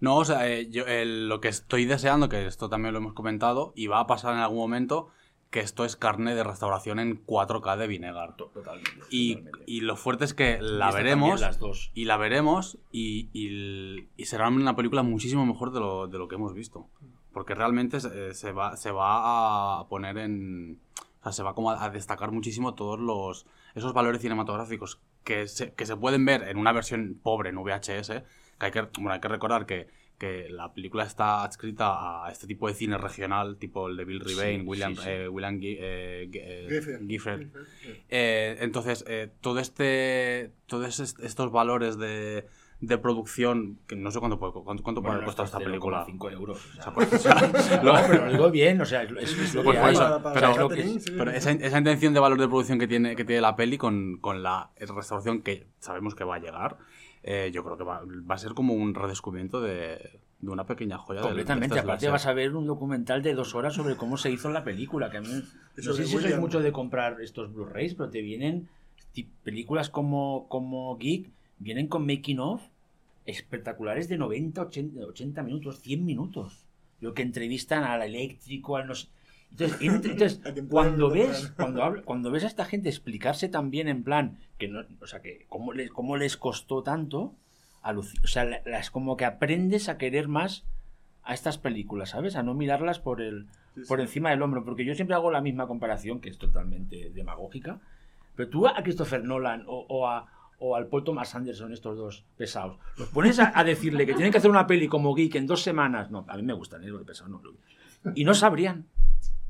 S3: No, o sea, eh, yo lo que estoy deseando, que esto también lo hemos comentado, y va a pasar en algún momento, que esto es carne de restauración en 4K de Vinegar.
S2: Totalmente.
S3: Y,
S2: totalmente.
S3: y lo fuerte es que la veremos.
S2: también, las dos.
S3: Y la veremos y, y- y será una película muchísimo mejor de lo, de lo que hemos visto. Porque realmente se, se va, se va a poner en... O sea, se va como a, a destacar muchísimo todos los... Esos valores cinematográficos que se, que se pueden ver en una versión pobre en VHS. Que hay que, bueno, hay que recordar que, que la película está adscrita a este tipo de cine regional, tipo el de Bill Rebane,
S2: Sí,
S3: William,
S2: sí, sí.
S3: eh, William Gi- eh, Gi- eh,
S4: Gifford. Sí.
S3: Eh, entonces, eh, todo este, todos est- estos valores de, de producción, que no sé cuánto puede, cuánto, cuánto puede haber costado esta película.
S2: 5 euros. o sea.
S3: O sea, pues, o sea,
S2: No, pero lo digo bien, o sea, es, es- lo
S3: Pues
S2: que
S3: por
S2: hay. O sea,
S3: pero-
S2: es lo que es.
S4: sí.
S3: Pero esa, esa intención de valor de producción que tiene, que tiene la peli con, con la restauración que sabemos que va a llegar, eh, yo creo que va, va a ser como un redescubrimiento de, de una pequeña joya de
S2: Completamente, aparte vas a ver un documental de dos horas sobre cómo se hizo la película, que a mí no sé si sois mucho de comprar estos Blu-rays, pero te vienen películas como, como Geek, vienen con making of espectaculares de 90, 80, 80 minutos, 100 minutos. Lo que entrevistan al eléctrico, al no sé- Entonces, entre- entonces, cuando ves, cuando, habla- cuando ves a esta gente explicarse también en plan, que no, o sea, que cómo les, cómo les costó tanto, o sea, la- la- es como que aprendes a querer más a estas películas, ¿sabes? A no mirarlas por el
S4: Sí,
S2: por
S4: sí.
S2: encima del hombro, porque yo siempre hago la misma comparación, que es totalmente demagógica, pero tú a Christopher Nolan o, o a, o al Paul Thomas Anderson, estos dos pesados, los pones a, a decirle que tienen que hacer una peli como Geek en dos semanas, no, a mí me gustan, ¿eh? Los de pesado, no, lo- y no sabrían.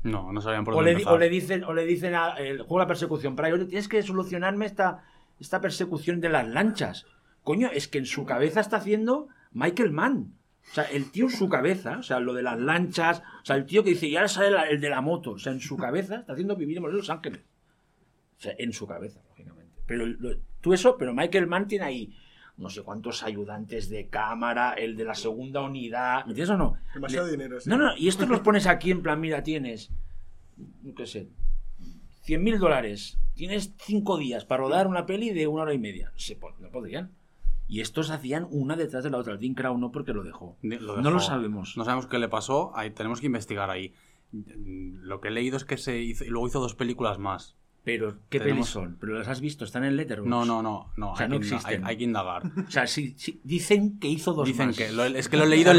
S3: No, no sabían por
S2: O
S3: dónde
S2: le, o le dicen, o le dicen a- el juego de la persecución, para ello tienes que solucionarme esta, esta persecución de las lanchas. Coño, es que en su cabeza está haciendo Michael Mann. O sea, el tío en su cabeza, o sea, lo de las lanchas, o sea, el tío que dice, y ahora sale la- el de la moto, o sea, en su cabeza está haciendo vivir en Los Ángeles. O sea, en su cabeza, lógicamente. Pero lo- tú eso, pero Michael Mann tiene ahí no sé cuántos ayudantes de cámara, el de la segunda unidad, ¿me entiendes o no?
S4: Demasiado
S2: Le-
S4: dinero, sí.
S2: No, no, y estos los pones aquí en plan, mira, tienes, yo qué sé, 100 mil dólares, tienes 5 días para rodar una peli de una hora y media. Se po- no podrían. Y estos hacían una detrás de la otra. El Dean Crow no porque lo dejó. No lo sabemos.
S3: No sabemos qué le pasó, ahí tenemos que investigar ahí. Lo que he leído es que se hizo, y luego hizo dos películas más.
S2: Pero, ¿qué
S3: Tenemos-
S2: pelis son? ¿Pero las has visto? ¿Están en Letterboxd?
S3: No, no, no, no,
S2: O sea,
S3: hay,
S2: no
S3: que,
S2: existen.
S3: hay- hay que indagar.
S2: O sea, sí, sí, dicen que hizo dos
S3: Dicen
S2: más.
S3: que lo- es que lo he leído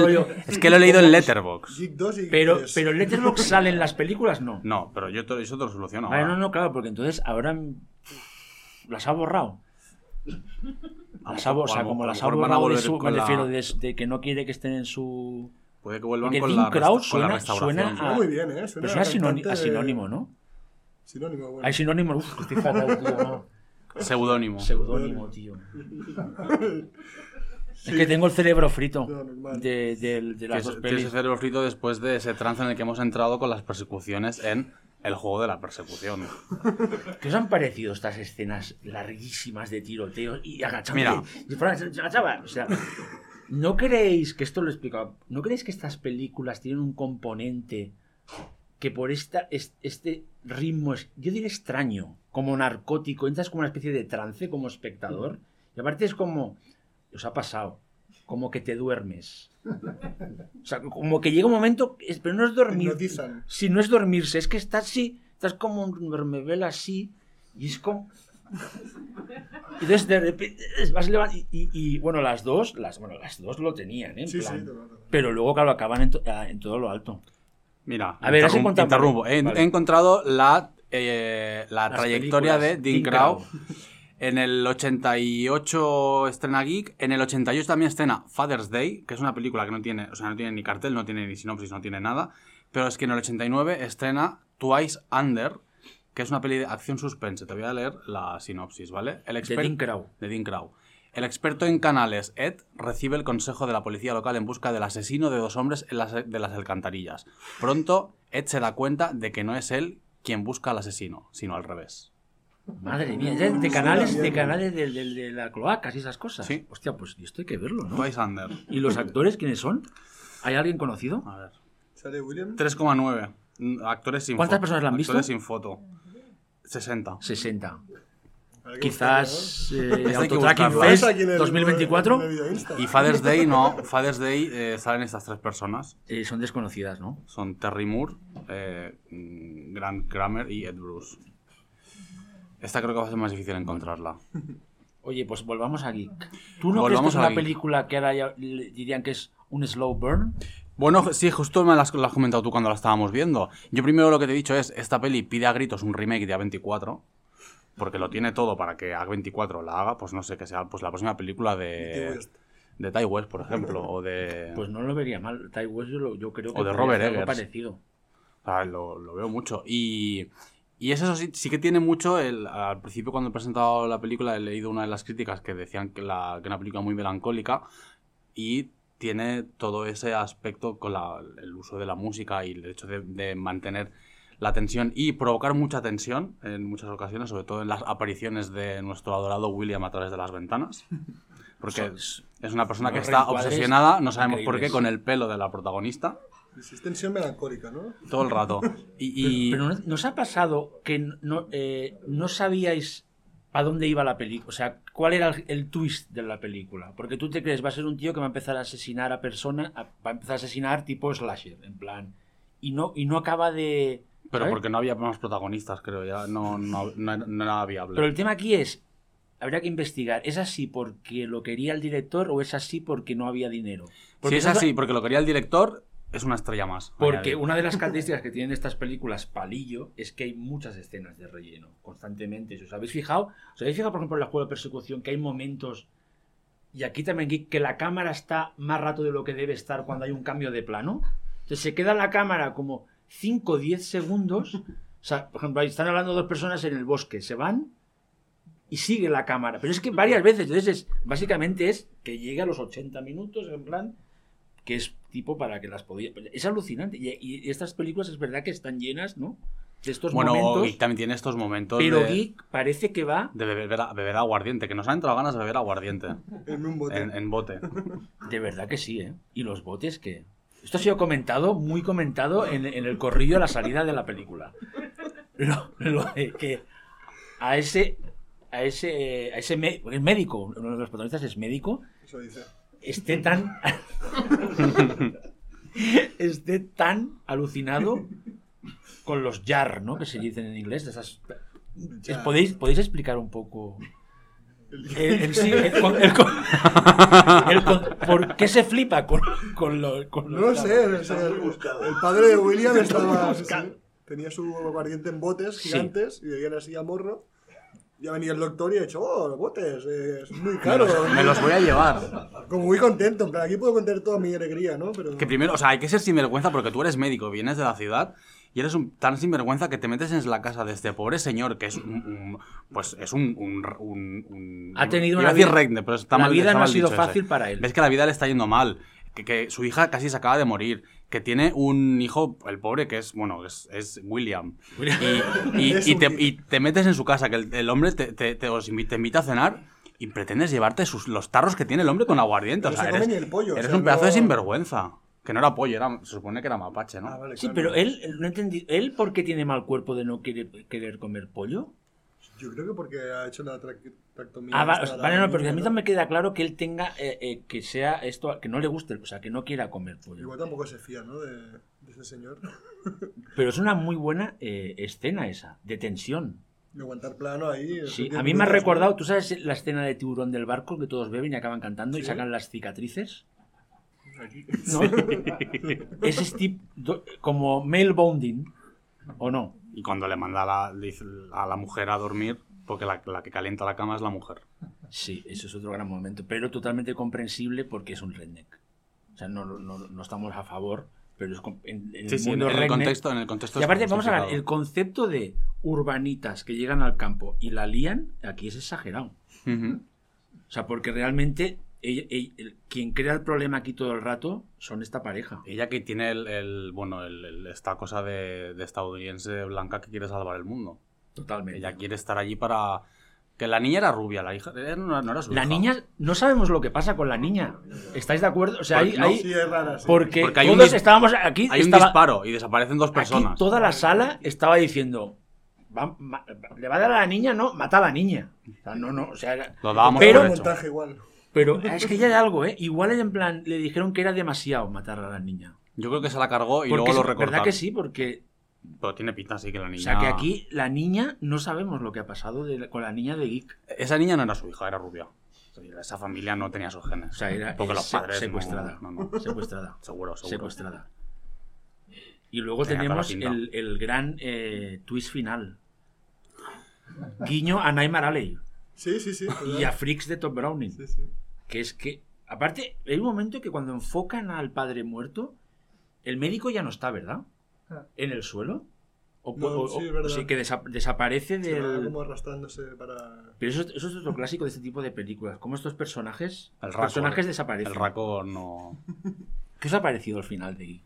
S3: es que lo he leído en Letterboxd.
S4: Geek 2 y
S2: Pero,
S4: 3.
S2: pero en Letterboxd salen las películas, no.
S3: No, pero yo te, eso te lo soluciono.
S2: Vale,
S3: ahora.
S2: no, no, claro, porque entonces ahora las ha borrado. Las ha, o sea, como las ha borrado de su, me
S3: la-
S2: refiero de, de que no quiere que estén en su...
S3: Puede que vuelvan
S2: Porque
S3: con
S2: Dean
S3: la, resta- con la
S2: suena-
S3: restauración.
S2: suena a-
S4: muy bien, ¿eh? Suena
S2: Pero suena a sinónimo, ¿no?
S4: Sinónimo, bueno.
S2: Hay sinónimo, uf, que estoy fatal, tío, no.
S3: Seudónimo.
S2: Seudónimo, tío. Es que tengo el cerebro frito
S4: No,
S2: de, de- de las
S3: Tienes
S2: dos
S3: tienes ese cerebro frito después de ese trance en el que hemos entrado con las persecuciones en el juego de la persecución.
S2: ¿Qué os han parecido estas escenas larguísimas de tiroteos y agachando?
S3: Mira.
S2: Y Fran se agachaba. O sea, ¿no creéis que esto lo he explicado? ¿No creéis que estas películas tienen un componente que por esta, es- este ritmo, yo diría extraño, como narcótico, entras como una especie de trance como espectador? Y aparte es como, os ha pasado, como que te duermes. O sea, como que llega un momento, pero no es dormir. Si no es dormirse, es que estás así, estás como un duermevela así, y es como. Y entonces de repente vas y, y- y, bueno, las dos, las, bueno, las dos lo tenían, ¿eh? En
S4: Sí,
S2: plan.
S4: sí.
S2: Pero luego, claro, acaban en, to- ah, en todo lo alto.
S3: Mira,
S2: A ver,
S3: interrum- interrumpo. He,
S2: vale.
S3: he encontrado la, eh, la trayectoria de. Dean Crow. En el 88 estrena Geek, en el 88 también estrena Father's Day, que es una película que no tiene, o sea, no tiene ni cartel, no tiene ni sinopsis, no tiene nada, pero es que en el 89 estrena Twice Under, que es una peli de acción suspense. Te voy a leer la sinopsis, ¿vale? El
S2: De
S3: exper-
S2: Dean Crow.
S3: de Dean Crow. El experto en canales, Ed, recibe el consejo de la policía local en busca del asesino de dos hombres en las, de las alcantarillas. Pronto, Ed se da cuenta de que no es él quien busca al asesino, sino al revés.
S2: Madre mía, ya de canales, de canales de, de- de la cloacas y esas cosas.
S3: Sí.
S2: Hostia, pues esto hay que verlo, ¿no?
S3: Under.
S2: ¿Y los actores quiénes son? ¿Hay alguien conocido?
S3: A ver.
S4: ¿Sale William?
S3: 3,9. Mm, Actores sin
S2: ¿Cuántas
S3: foto.
S2: personas la han visto?
S3: Actores sin foto. 60.
S2: 60. Quizás eh, Autotracking. Fest
S4: buscarlo. Aquí en el-
S2: 2024
S4: en el video Insta.
S3: Y Father's Day no. Father's Day eh, salen estas tres personas.
S2: eh, son desconocidas, ¿no?
S3: Son Terry Moore, eh, mm, Grant Kramer y Ed Bruce. Esta creo que va a ser más difícil encontrarla.
S2: Oye, pues volvamos a Geek. ¿Tú no crees que
S3: Volvamos
S2: es una película que ahora ya dirían que es un slow burn?
S3: Bueno, sí, justo me las, las has comentado tú cuando la estábamos viendo. Yo primero lo que te he dicho es, esta peli pide a gritos un remake de A24, porque lo tiene todo para que A24 la haga, pues no sé, que sea pues la próxima película de, de Ty West, por ejemplo, o de...
S2: Pues no lo vería mal. Ty West yo, lo- yo creo que
S3: O de Robert
S2: hacer algo
S3: Eggers.
S2: parecido.
S3: Ah, lo, lo veo mucho. Y, y es eso sí, sí que tiene mucho. El, al principio, cuando he presentado la película, he leído una de las críticas que decían que, la, que era una película muy melancólica. Y tiene todo ese aspecto con la- el uso de la música y el hecho de, de mantener la tensión y provocar mucha tensión en muchas ocasiones, sobre todo en las apariciones de nuestro adorado William a través de las ventanas. Porque es, es una persona que está obsesionada, no sabemos por qué, con el pelo de la protagonista
S4: Es tensión melancólica, ¿no?
S3: todo el rato. Y, y-
S2: Pero, pero ¿no- ¿nos ha pasado que no, eh, no sabíais a dónde iba la película? O sea, ¿cuál era el, el twist de la película? Porque tú te crees, va a ser un tío que va a empezar a asesinar a personas, va a empezar a asesinar tipo slasher, en plan. Y no, y no acaba de...
S3: Pero
S2: ¿sabes?
S3: porque no había más protagonistas, creo, ya no, no, no, no era viable.
S2: Pero el tema aquí es, habría que investigar, ¿es así porque lo quería el director o es así porque no había dinero?
S3: si
S2: Porque
S3: es
S2: eso-
S3: así, porque lo quería el director, es una estrella más.
S2: Porque una de las características que tienen estas películas palillo es que hay muchas escenas de relleno constantemente. Si os habéis fijado, os habéis fijado, por ejemplo, en la juego de persecución que hay momentos, y aquí también que la cámara está más rato de lo que debe estar cuando hay un cambio de plano. Entonces se queda la cámara como 5 o 10 segundos. O sea, por ejemplo, ahí están hablando dos personas en el bosque, se van y sigue la cámara. Pero es que varias veces, entonces es, básicamente es que llegue a los 80 minutos, en plan, que es tipo para que las podía... Es alucinante. Y, y estas películas es verdad que están llenas, ¿no? De estos
S3: Bueno,
S2: momentos.
S3: y también tiene estos momentos
S2: Pero
S3: de,
S2: Geek parece que va...
S3: de beber, beber aguardiente, que nos han entrado ganas de beber aguardiente
S4: En un bote.
S3: en, en bote.
S2: De verdad que sí, ¿eh? Y los botes que... Esto ha sido comentado, muy comentado en, en el corrillo a la salida de la película. Lo, lo de que a ese... A ese, a ese es médico, uno de los protagonistas es médico,
S4: Eso dice.
S2: esté tan esté tan alucinado con los jar, ¿no? Que se dicen en inglés. de esas- es- ¿Podéis, ¿Podéis explicar un poco el, el- sí, el con- el con- el con- por qué se flipa con, con, lo- con
S4: No
S2: los
S4: lo
S2: jar?
S4: sé, no sé, el, el padre de William estaba. sí, sí, tenía su aguardiente en botes
S2: Sí.
S4: gigantes y veían así a morro. Ya venía el doctor y ha dicho, oh, botes, es muy caro.
S3: Me los voy a llevar.
S4: Como muy contento, en plan, aquí puedo contar toda mi alegría, ¿no? Pero
S3: Que primero, o sea, hay que ser sinvergüenza porque tú eres médico, vienes de la ciudad y eres un, tan sinvergüenza que te metes en la casa de este pobre señor que es un, un- pues es un, un, un- un-
S2: Ha tenido una vida-
S3: regne, pero está
S2: la
S3: mal-
S2: vida
S3: está
S2: no ha sido
S3: ese.
S2: fácil para él.
S3: Ves que la vida le está yendo mal, que, que su hija casi se acaba de morir, que tiene un hijo, el pobre, que es, bueno, es, es William. Y, y-
S4: Es
S3: y te, y te metes en su casa, que el, el hombre te, te- te- os invita, te invita a cenar y pretendes llevarte sus, los tarros que tiene el hombre con aguardiente. O sea, eres,
S4: ni el pollo, o
S3: eres
S4: sea,
S3: un pedazo de
S4: no-
S3: sinvergüenza. Que no era pollo, era, se supone que era mapache, ¿no?
S4: Ah, vale,
S2: Sí,
S4: claro.
S2: pero él, no entendí. ¿Él por qué tiene mal cuerpo de no querer, querer comer pollo?
S4: Yo creo que porque ha hecho la trac- tractomía.
S2: Ah, va- vale, no, porque a mí también me queda claro que él tenga, eh, eh, que sea esto, que no le guste, o sea, que no quiera comer pollo.
S4: Igual tampoco se fía, ¿no? De, de ese señor.
S2: Pero es una muy buena eh, escena esa, de tensión.
S4: De aguantar plano ahí.
S2: Sí,
S4: 10
S2: a mí me ha recordado, ¿tú sabes la escena de tiburón del barco que todos beben y acaban cantando y sacan las cicatrices?
S4: ¿No?
S2: Do- como male bonding, ¿o no?
S3: Y cuando le manda a la, le dice a la mujer a dormir, porque la, la que calienta la cama es la mujer.
S2: Sí, eso es otro gran momento, pero totalmente comprensible porque es un redneck. O sea, no, no, no estamos a favor, pero es en, en
S3: Sí,
S2: el
S3: sí,
S2: mundo
S3: en el contexto, en el contexto
S2: Y aparte, vamos a ver, el concepto de urbanitas que llegan al campo y la lían, aquí es exagerado. O sea, porque realmente ella- ella- el- quien crea el problema aquí todo el rato son esta pareja.
S3: Ella que tiene el, el- bueno, el- el- esta cosa de, de estadounidense blanca que quiere salvar el mundo.
S2: Totalmente.
S3: Ella quiere estar allí para... Que la niña era rubia, la hija eh, no, no era su
S2: La
S3: hija.
S2: niña, no sabemos lo que pasa con la niña. ¿Estáis de acuerdo? O sea,
S3: no,
S2: hay-
S4: Sí, es rara, sí.
S2: porque,
S3: Porque hay un
S2: todos
S3: dis-
S2: estábamos aquí.
S3: Hay un disparo y desaparecen dos
S2: Aquí
S3: personas.
S2: toda la sala estaba diciendo, "Va- ma- ¿le va a dar a la niña? No, mata a la niña. O sea, no, no, o sea,
S3: Lo dábamos
S2: Pero-
S3: por
S4: Un
S3: hecho.
S4: montaje igual.
S2: Pero es que ya hay algo, ¿eh? Igual en plan, le dijeron que era demasiado matar a la niña.
S3: Yo creo que se la cargó y
S2: Porque
S3: luego
S2: es
S3: lo
S2: verdad
S3: recortaron.
S2: que sí, porque,
S3: Pero tiene pinta así que la niña...
S2: o sea, que aquí la niña, no sabemos lo que ha pasado de con la niña de Geek.
S3: Esa niña no era su hija, era rubia. Esa familia no tenía sus genes.
S2: O sea, era
S3: Porque los padres...
S2: secuestrada.
S3: No, no,
S2: Secuestrada.
S3: Seguro, seguro.
S2: Secuestrada. Y luego
S3: Tenía
S2: tenemos el, el gran eh, twist final. Guiño a Nightmare Alley
S4: Sí, sí, sí.
S2: y a Freaks de Top Browning.
S4: Sí, sí.
S2: Que es que Aparte, hay un momento que cuando enfocan al padre muerto, el médico ya no está, ¿verdad?
S5: Ah.
S2: En el suelo. O,
S4: No,
S2: o-
S4: sí,
S2: o- sí, que desa- desaparece
S4: Se va
S2: del.
S4: como arrastrándose para...
S2: Pero eso, eso es otro clásico de este tipo de películas. Como estos personajes.
S3: El
S2: personajes desaparecen.
S3: El Raco no.
S2: ¿Qué os ha parecido al final de Geek?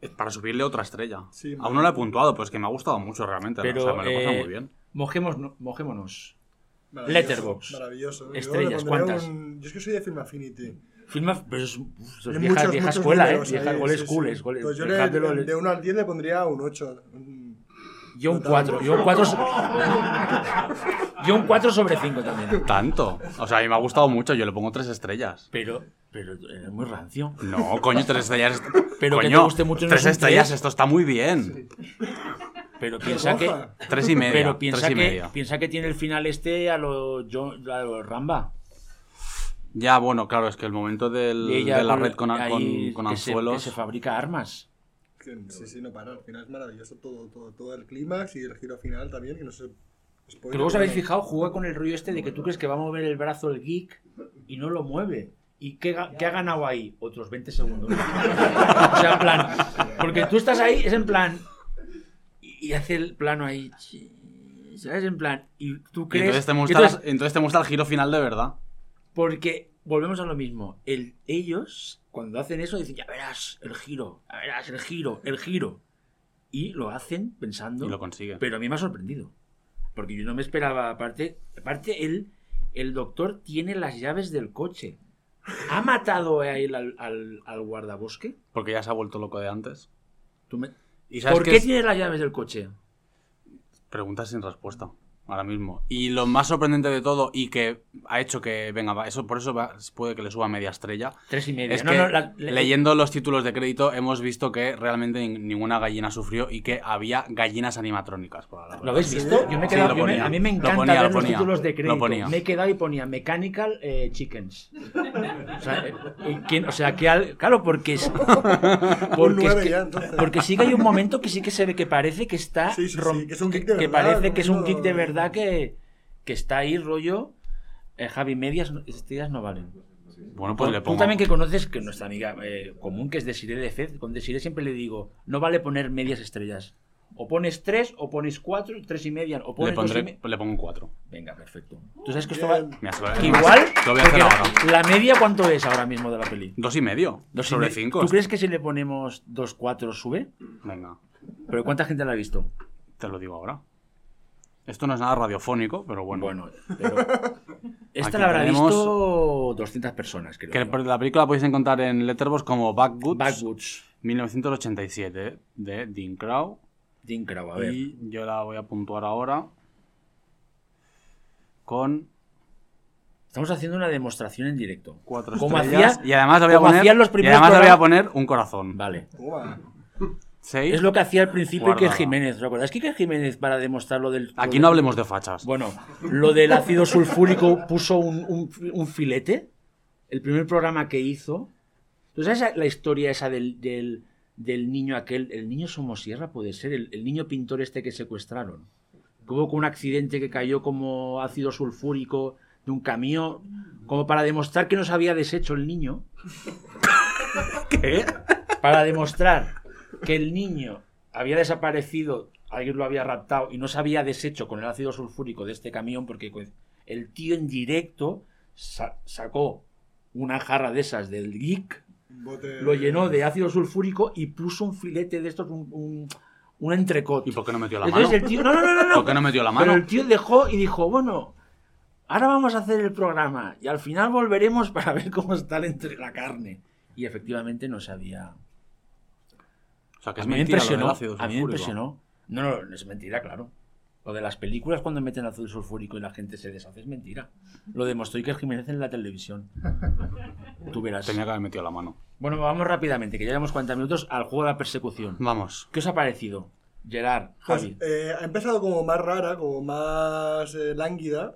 S3: Es Para subirle otra estrella.
S4: Sí,
S3: Aún no la he puntuado, pero es que me ha gustado mucho realmente. ¿no?
S2: Pero,
S3: o sea, me lo he pasado
S2: eh,
S3: muy bien.
S2: Mojémonos, mojémonos. Letterboxd.
S4: Maravilloso. Yo
S2: Estrellas,
S4: pondría
S2: ¿cuántas?
S4: un- Yo es que soy de Film Affinity.
S2: Filma, pero eso es, es vieja,
S4: muchos-
S2: vieja
S4: muchos
S2: escuela, ¿eh? Vieja,
S4: ahí,
S2: old
S4: sí, sí.
S2: school, school,
S4: Pues yo le, de 1 al 10 le pondría un 8.
S2: Yo un
S4: Total.
S2: 4, yo un 4 Yo un 4 sobre 5 también.
S3: Tanto. O sea, a mí me ha gustado mucho. Yo le pongo tres estrellas.
S2: Pero, pero es muy rancio.
S3: No, coño, tres estrellas.
S2: Pero que
S3: coño,
S2: te guste mucho no
S3: Tres
S2: es un
S3: estrellas,
S2: tres.
S3: esto está muy bien.
S2: Pero piensa que.
S3: Tres y media.
S2: pero piensa
S3: tres y
S2: que
S3: media.
S2: piensa que tiene el final este a lo, John- a lo Ramba.
S3: Ya, bueno, claro, es que el momento del,
S2: Y ella
S3: de la red con,
S2: ahí
S3: con, con
S2: que se-
S3: anzuelos.
S2: que se fabrica armas.
S4: Sí, sí, no para. Al final es maravilloso todo, todo, todo el clímax y el giro final también, que no sé.
S2: Que luego os habéis fijado, juega con el rollo este de que tú crees que va a mover el brazo el geek y no lo mueve. ¿Y qué, qué ha ganado ahí? Otros 20 segundos. o sea, en plan. Porque tú estás ahí, es en plan. Y hace el plano ahí. ¿Sabes? En plan. Y tú
S3: Y
S2: crees.
S3: entonces te, muestra,
S2: entonces,
S3: entonces te muestra el giro final de verdad.
S2: porque volvemos a lo mismo. El, ellos, cuando hacen eso, dicen, ya verás el giro, ya verás el giro, el giro. Y lo hacen pensando.
S3: Y lo consigue.
S2: Pero a mí me ha sorprendido. Porque yo no me esperaba, aparte, aparte él, el doctor tiene las llaves del coche. ¿Ha matado a él al, al, al guardabosque?
S3: Porque ya se ha vuelto loco de antes.
S2: ¿Tú me-
S3: ¿Y sabes
S2: ¿Por
S3: qué
S2: qué
S3: es?
S2: tiene las llaves del coche?
S3: Preguntas sin respuesta. Ahora mismo. Y lo más sorprendente de todo, y que ha hecho que, venga, va, eso por eso va- puede que le suba media estrella,
S2: Tres y media.
S3: es
S2: No,
S3: que
S2: no, la- le-
S3: leyendo los títulos de crédito hemos visto que realmente nin- ninguna gallina sufrió y que había gallinas animatrónicas. por la
S2: ¿Lo habéis
S4: Sí,
S2: visto? Yo me he
S3: Sí,
S2: quedado,
S3: lo
S2: yo me-
S3: ponía.
S2: a mí me
S3: Lo
S2: encanta
S3: ponía,
S2: ver
S3: lo
S2: los
S3: ponía.
S2: títulos de
S3: Lo
S2: crédito.
S3: ponía.
S2: Me he quedado y ponía Mechanical eh, Chickens. O sea, eh, y quién- o sea, que al- claro, porque es, porque, es que-
S4: ya,
S2: porque sí que hay un momento que sí que se ve que parece que está
S4: Sí, sí, sí,
S2: rom-
S4: que es un
S2: que
S4: verdad,
S2: parece
S4: ¿no?
S2: que es un geek de verdad que, que está ahí rollo eh, Javi medias estrellas no valen.
S3: Bueno, pues le
S2: Tú
S3: pongo.
S2: también que conoces que nuestra amiga eh, común que es Desiree de Fez, con Desiree siempre le digo, no vale poner medias estrellas. O pones tres, o pones cuatro, tres y media, o
S3: le,
S2: pones dos y
S3: pondré,
S2: me-
S3: le pongo un 4.
S2: Venga, perfecto. ¿Tú sabes que esto va...
S3: Lo-
S2: que igual...
S3: Lo voy a hacer
S2: porque
S3: ahora.
S2: La media, ¿cuánto es ahora mismo de la peli?
S3: Dos y medio.
S2: Dos y
S3: sobre
S2: me-
S3: cinco.
S2: ¿Tú crees que si le ponemos dos, cuatro sube?
S3: Venga,
S2: ¿Pero cuánta gente la ha visto?
S3: te lo digo ahora. Esto no es nada radiofónico, pero bueno.
S2: Bueno, pero... Esta la habrá
S3: tenemos-
S2: visto 200 personas, creo.
S3: Que
S2: yo.
S3: la película la podéis encontrar en Letterboxd como Backwoods,
S2: Backwoods.
S3: 1987 de Dean Crow.
S2: Dean Crow, a ver.
S3: Y yo la voy a puntuar ahora con
S2: Estamos haciendo una demostración en directo.
S3: cuatro
S2: Como
S3: estrellas.
S2: hacía-
S3: y además le voy a poner, y además le voy a poner un corazón.
S2: Vale.
S3: Seis.
S2: Es lo que hacía al principio Iker
S3: Guardada.
S2: Jiménez. ¿Recuerdas que Iker Jiménez, para demostrar lo del.
S3: Aquí
S2: lo
S3: no
S2: del-
S3: hablemos de fachas.
S2: Bueno, lo del ácido sulfúrico puso un, un- un filete. El primer programa que hizo. ¿Tú sabes la historia esa del, del, del niño aquel? El niño Somosierra puede ser. El, el niño pintor este que secuestraron. Que hubo un accidente que cayó como ácido sulfúrico de un camión. Como para demostrar que no se había deshecho el niño.
S3: ¿Qué?
S2: para demostrar que el niño había desaparecido, alguien lo había raptado y no se había deshecho con el ácido sulfúrico de este camión, porque el tío en directo sa- sacó una jarra de esas del geek,
S4: bote-
S2: lo llenó de ácido sulfúrico y puso un filete de estos, un, un, un entrecot.
S3: ¿Y por qué no metió la
S2: Entonces
S3: mano?
S2: el tío, no, no, no, no, no.
S3: ¿Por qué no metió la
S2: Pero
S3: mano?
S2: el tío dejó y dijo, bueno, ahora vamos a hacer el programa y al final volveremos para ver cómo está el entre la carne. Y efectivamente no sabía.
S3: O sea, que
S2: A
S3: es
S2: mí me
S3: mentira lo del
S2: impresionó. A mí me impresionó. No, no, es mentira, claro. Lo de las películas cuando meten ácido sulfúrico y la gente se deshace es mentira. Lo demostró Iker Jiménez en la televisión. Tú verás.
S3: Tenía que haber metido la mano.
S2: Bueno, vamos rápidamente, que ya llevamos 40 minutos al juego de la persecución.
S3: Vamos.
S2: ¿Qué os ha parecido? Gerard,
S4: Pues,
S2: Javi.
S4: eh, ha empezado como más rara, como más eh, lánguida,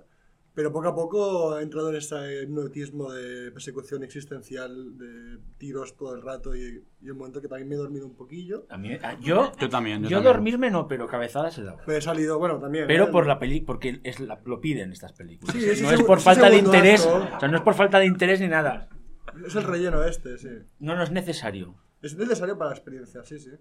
S4: Pero poco a poco ha entrado en ese hipnotismo de persecución existencial, de tiros todo el rato y, y un momento que también me he dormido un poquillo.
S2: A mí- a- yo,
S3: Yo también. Yo,
S2: yo
S3: también.
S2: dormirme no, pero cabezadas he dado.
S4: Pero he salido, bueno, también.
S2: Pero
S4: ¿eh?
S2: por la peli, porque es la- lo piden estas películas.
S4: Sí,
S2: no es por falta de interés,
S4: acto.
S2: o sea, no es por falta de interés ni nada.
S4: Es el relleno este, sí.
S2: No, no es necesario.
S4: Es necesario para la experiencia, sí, sí.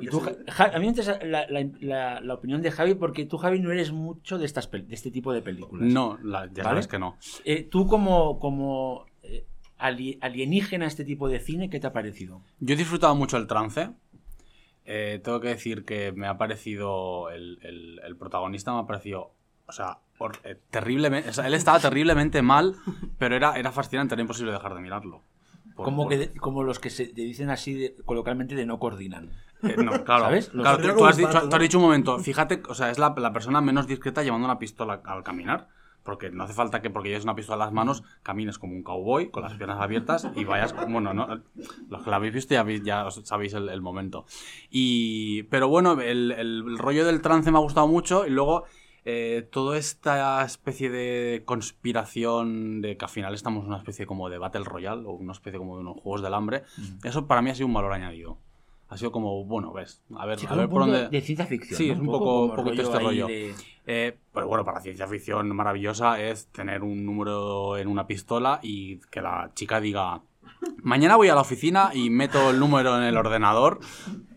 S2: Y
S4: Porque
S2: tú,
S4: sí,
S2: Ja- a mí me interesa la, la- la- la opinión de Javi porque tú, Javi, no eres mucho de, estas pel- de este tipo de películas.
S3: No, la- ya
S2: ¿Vale?
S3: sabes que no.
S2: Eh, tú como, como eh, ali- alienígena a este tipo de cine, ¿qué te ha parecido?
S3: Yo he disfrutado mucho el trance. Eh, tengo que decir que me ha parecido. El, el- el protagonista me ha parecido. O sea, terriblemente. o sea, él estaba terriblemente mal, pero era, era fascinante, era imposible dejar de mirarlo. Por-
S2: como,
S3: por-
S2: que, como los que se te dicen así de- coloquialmente de no coordinan.
S3: Eh, no, claro.
S2: ¿Sabes?
S3: Claro, tú, tú has dicho, tú has dicho un momento, fíjate, o sea, es la, la persona menos discreta llevando una pistola al caminar. Porque no hace falta que, porque lleves una pistola en las manos, camines como un cowboy, con las piernas abiertas y vayas. Bueno, no, los que la habéis visto ya, ya sabéis el, el momento. Y, pero bueno, el, el rollo del trance me ha gustado mucho y luego eh, toda esta especie de conspiración de que al final estamos en una especie como de Battle Royale o una especie como de unos juegos del hambre, eso para mí ha sido un valor añadido. Ha sido como, bueno, ves, a ver,
S2: Sí,
S3: a ver por dónde...
S2: de ciencia ficción.
S3: Sí,
S2: ¿no?
S3: es un poco- un poquito este rollo.
S2: de-
S3: Eh, pero bueno, para ciencia ficción maravillosa es tener un número en una pistola y que la chica diga, mañana voy a la oficina y meto el número en el ordenador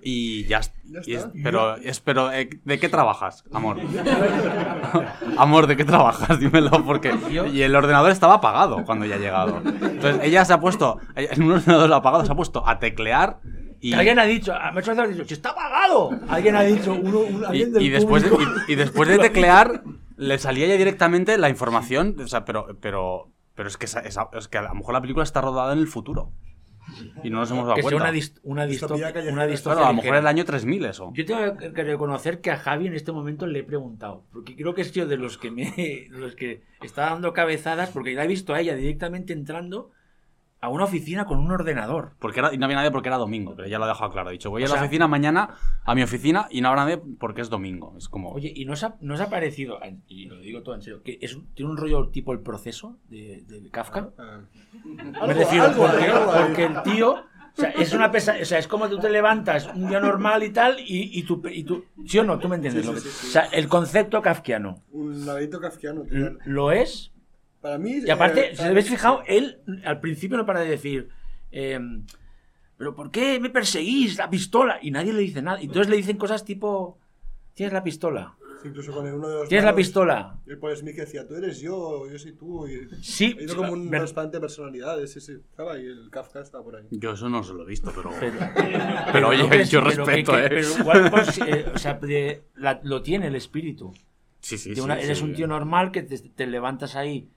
S3: y ya, est-
S4: Ya
S3: y es-
S4: está.
S3: pero, es, pero eh, ¿de qué trabajas, amor? amor, ¿de qué trabajas? Dímelo, porque... Y el ordenador estaba apagado cuando ya ha llegado. Entonces ella se ha puesto, en un ordenador apagado se ha puesto a teclear y...
S2: Alguien ha dicho, a me ha hecho gracia, ha dicho, ¡si está apagado! Alguien ha dicho, uno, un-
S3: Y,
S2: alguien del
S3: y después de, y, y después de teclear, le salía ya directamente la información. O sea, pero, pero, pero es, que esa- esa- es que a lo mejor la película está rodada en el futuro. Y no nos hemos dado
S2: que sea
S3: cuenta.
S2: una, dist- una
S4: Distopía
S2: distopia. Una
S3: Claro, a lo mejor el año 3000 eso.
S2: Yo tengo que reconocer que a Javi en este momento le he preguntado, porque creo que es yo de los que me, de los que está dando cabezadas, porque la he visto a ella directamente entrando a una oficina con un ordenador.
S3: Porque era, y no había nadie porque era domingo, pero ya lo ha dejado claro. Ha dicho, voy a la
S2: sea-
S3: oficina mañana, a mi oficina, y no habrá nadie porque es domingo. Es como...
S2: Oye, ¿y no os ha, no os ha parecido, y lo digo todo en serio, que es, tiene un rollo tipo el proceso de, de Kafka?
S4: Ah.
S2: Me
S4: Algo-
S2: refiero,
S4: algo
S2: porque, porque el tío, o sea, es una pesa, o sea, es como tú te levantas un día normal y tal, y, y tú, y tú, ¿sí o no? Tú me entiendes
S4: Sí,
S2: lo
S4: sí,
S2: que,
S4: sí, sí.
S2: o sea, el concepto kafkiano,
S4: Un laberinto kafkiano. tío.
S2: ¿l- ¿lo es?
S4: Para mí.
S2: Y aparte,
S4: eh,
S2: si os habéis fijado, él al principio no para de decir, eh, ¿pero por qué me perseguís la pistola? Y nadie le dice nada. Y entonces le dicen cosas tipo, ¿tienes la pistola?
S4: Incluso con uno de los.
S2: ¿Tienes la pistola?
S4: El Paul Smith que decía, tú eres yo, yo soy tú. Y...
S2: Sí.
S4: Ha ido como un
S2: ver-
S4: trasplante de personalidades, sí, sí. Estaba ahí, el Kafka está por ahí.
S3: Yo eso no se lo he visto, pero...
S2: Pero,
S3: Pero, oye, yo
S2: pero que-
S3: respeto,
S2: que-
S3: ¿eh?
S2: Pero igual, pues, eh, o sea, de- la- lo tiene el espíritu.
S3: Sí, sí, sí,
S2: eres un tío normal que te, te levantas ahí.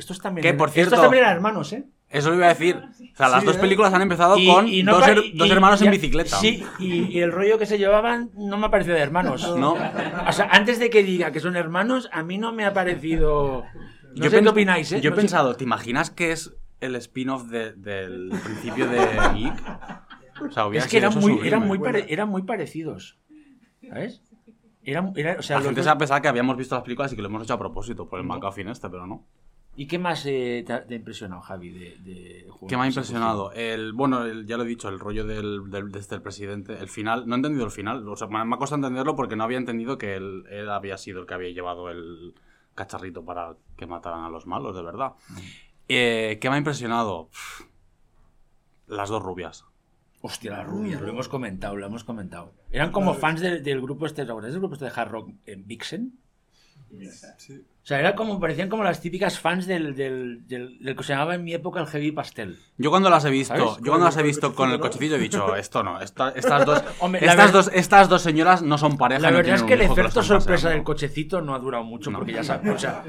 S2: Estos también,
S3: Que, por
S2: estos
S3: cierto-
S2: también eran hermanos, ¿eh?
S3: Eso lo iba a decir. O sea, las
S4: Sí,
S3: dos
S4: ¿eh?
S3: películas han empezado
S2: Y-
S3: con
S2: y no
S3: dos, her- dos
S2: y
S3: hermanos en bicicleta.
S2: Sí, y, el rollo que se llevaban no me ha parecido de hermanos.
S3: No.
S2: O sea, antes de que diga que son hermanos, a mí no me ha parecido. No
S3: Yo
S2: sé qué opináis, ¿eh?
S3: Yo he
S2: No sé-
S3: pensado, ¿te imaginas que es el spin-off de- del principio de Geek? O sea,
S2: Es que eran muy, eran, muy eran muy parecidos. ¿Sabes? Eran, era- o sea,
S3: La gente se va a pensar que habíamos visto las películas y que lo hemos hecho a propósito por el McGuffin este, pero no.
S2: ¿Y qué más eh, te, ha, te ha impresionado, Javi? De, de Juego
S3: ¿Qué me ha impresionado? El, bueno, el- ya lo he dicho, el rollo del, del, desde el presidente. El final, no he entendido el final. O sea, me, me ha costado entenderlo porque no había entendido que él, él había sido el que había llevado el cacharrito para que mataran a los malos, de verdad. Eh, ¿Qué me ha impresionado? Pff, Las dos rubias.
S2: Hostia, las rubias, lo hemos comentado, lo hemos comentado. Eran como fans del, del grupo este, ¿te acuerdas del grupo este de hard rock en Vixen?
S4: Sí.
S2: O sea, era como, parecían como las típicas fans del, del, del, del que se llamaba en mi época el heavy pastel.
S3: Yo cuando las he visto,
S2: ¿Sabes?
S3: yo cuando las he
S4: Con el
S3: visto con el
S4: cochecito,
S3: he dicho, esto no, esta- estas dos,
S2: Hombre,
S3: estas
S2: ver-
S3: dos, estas dos señoras no son pareja.
S2: La
S3: no
S2: verdad es que el efecto sorpresa del cochecito no ha durado mucho,
S3: No.
S2: porque ya sabes, o sea,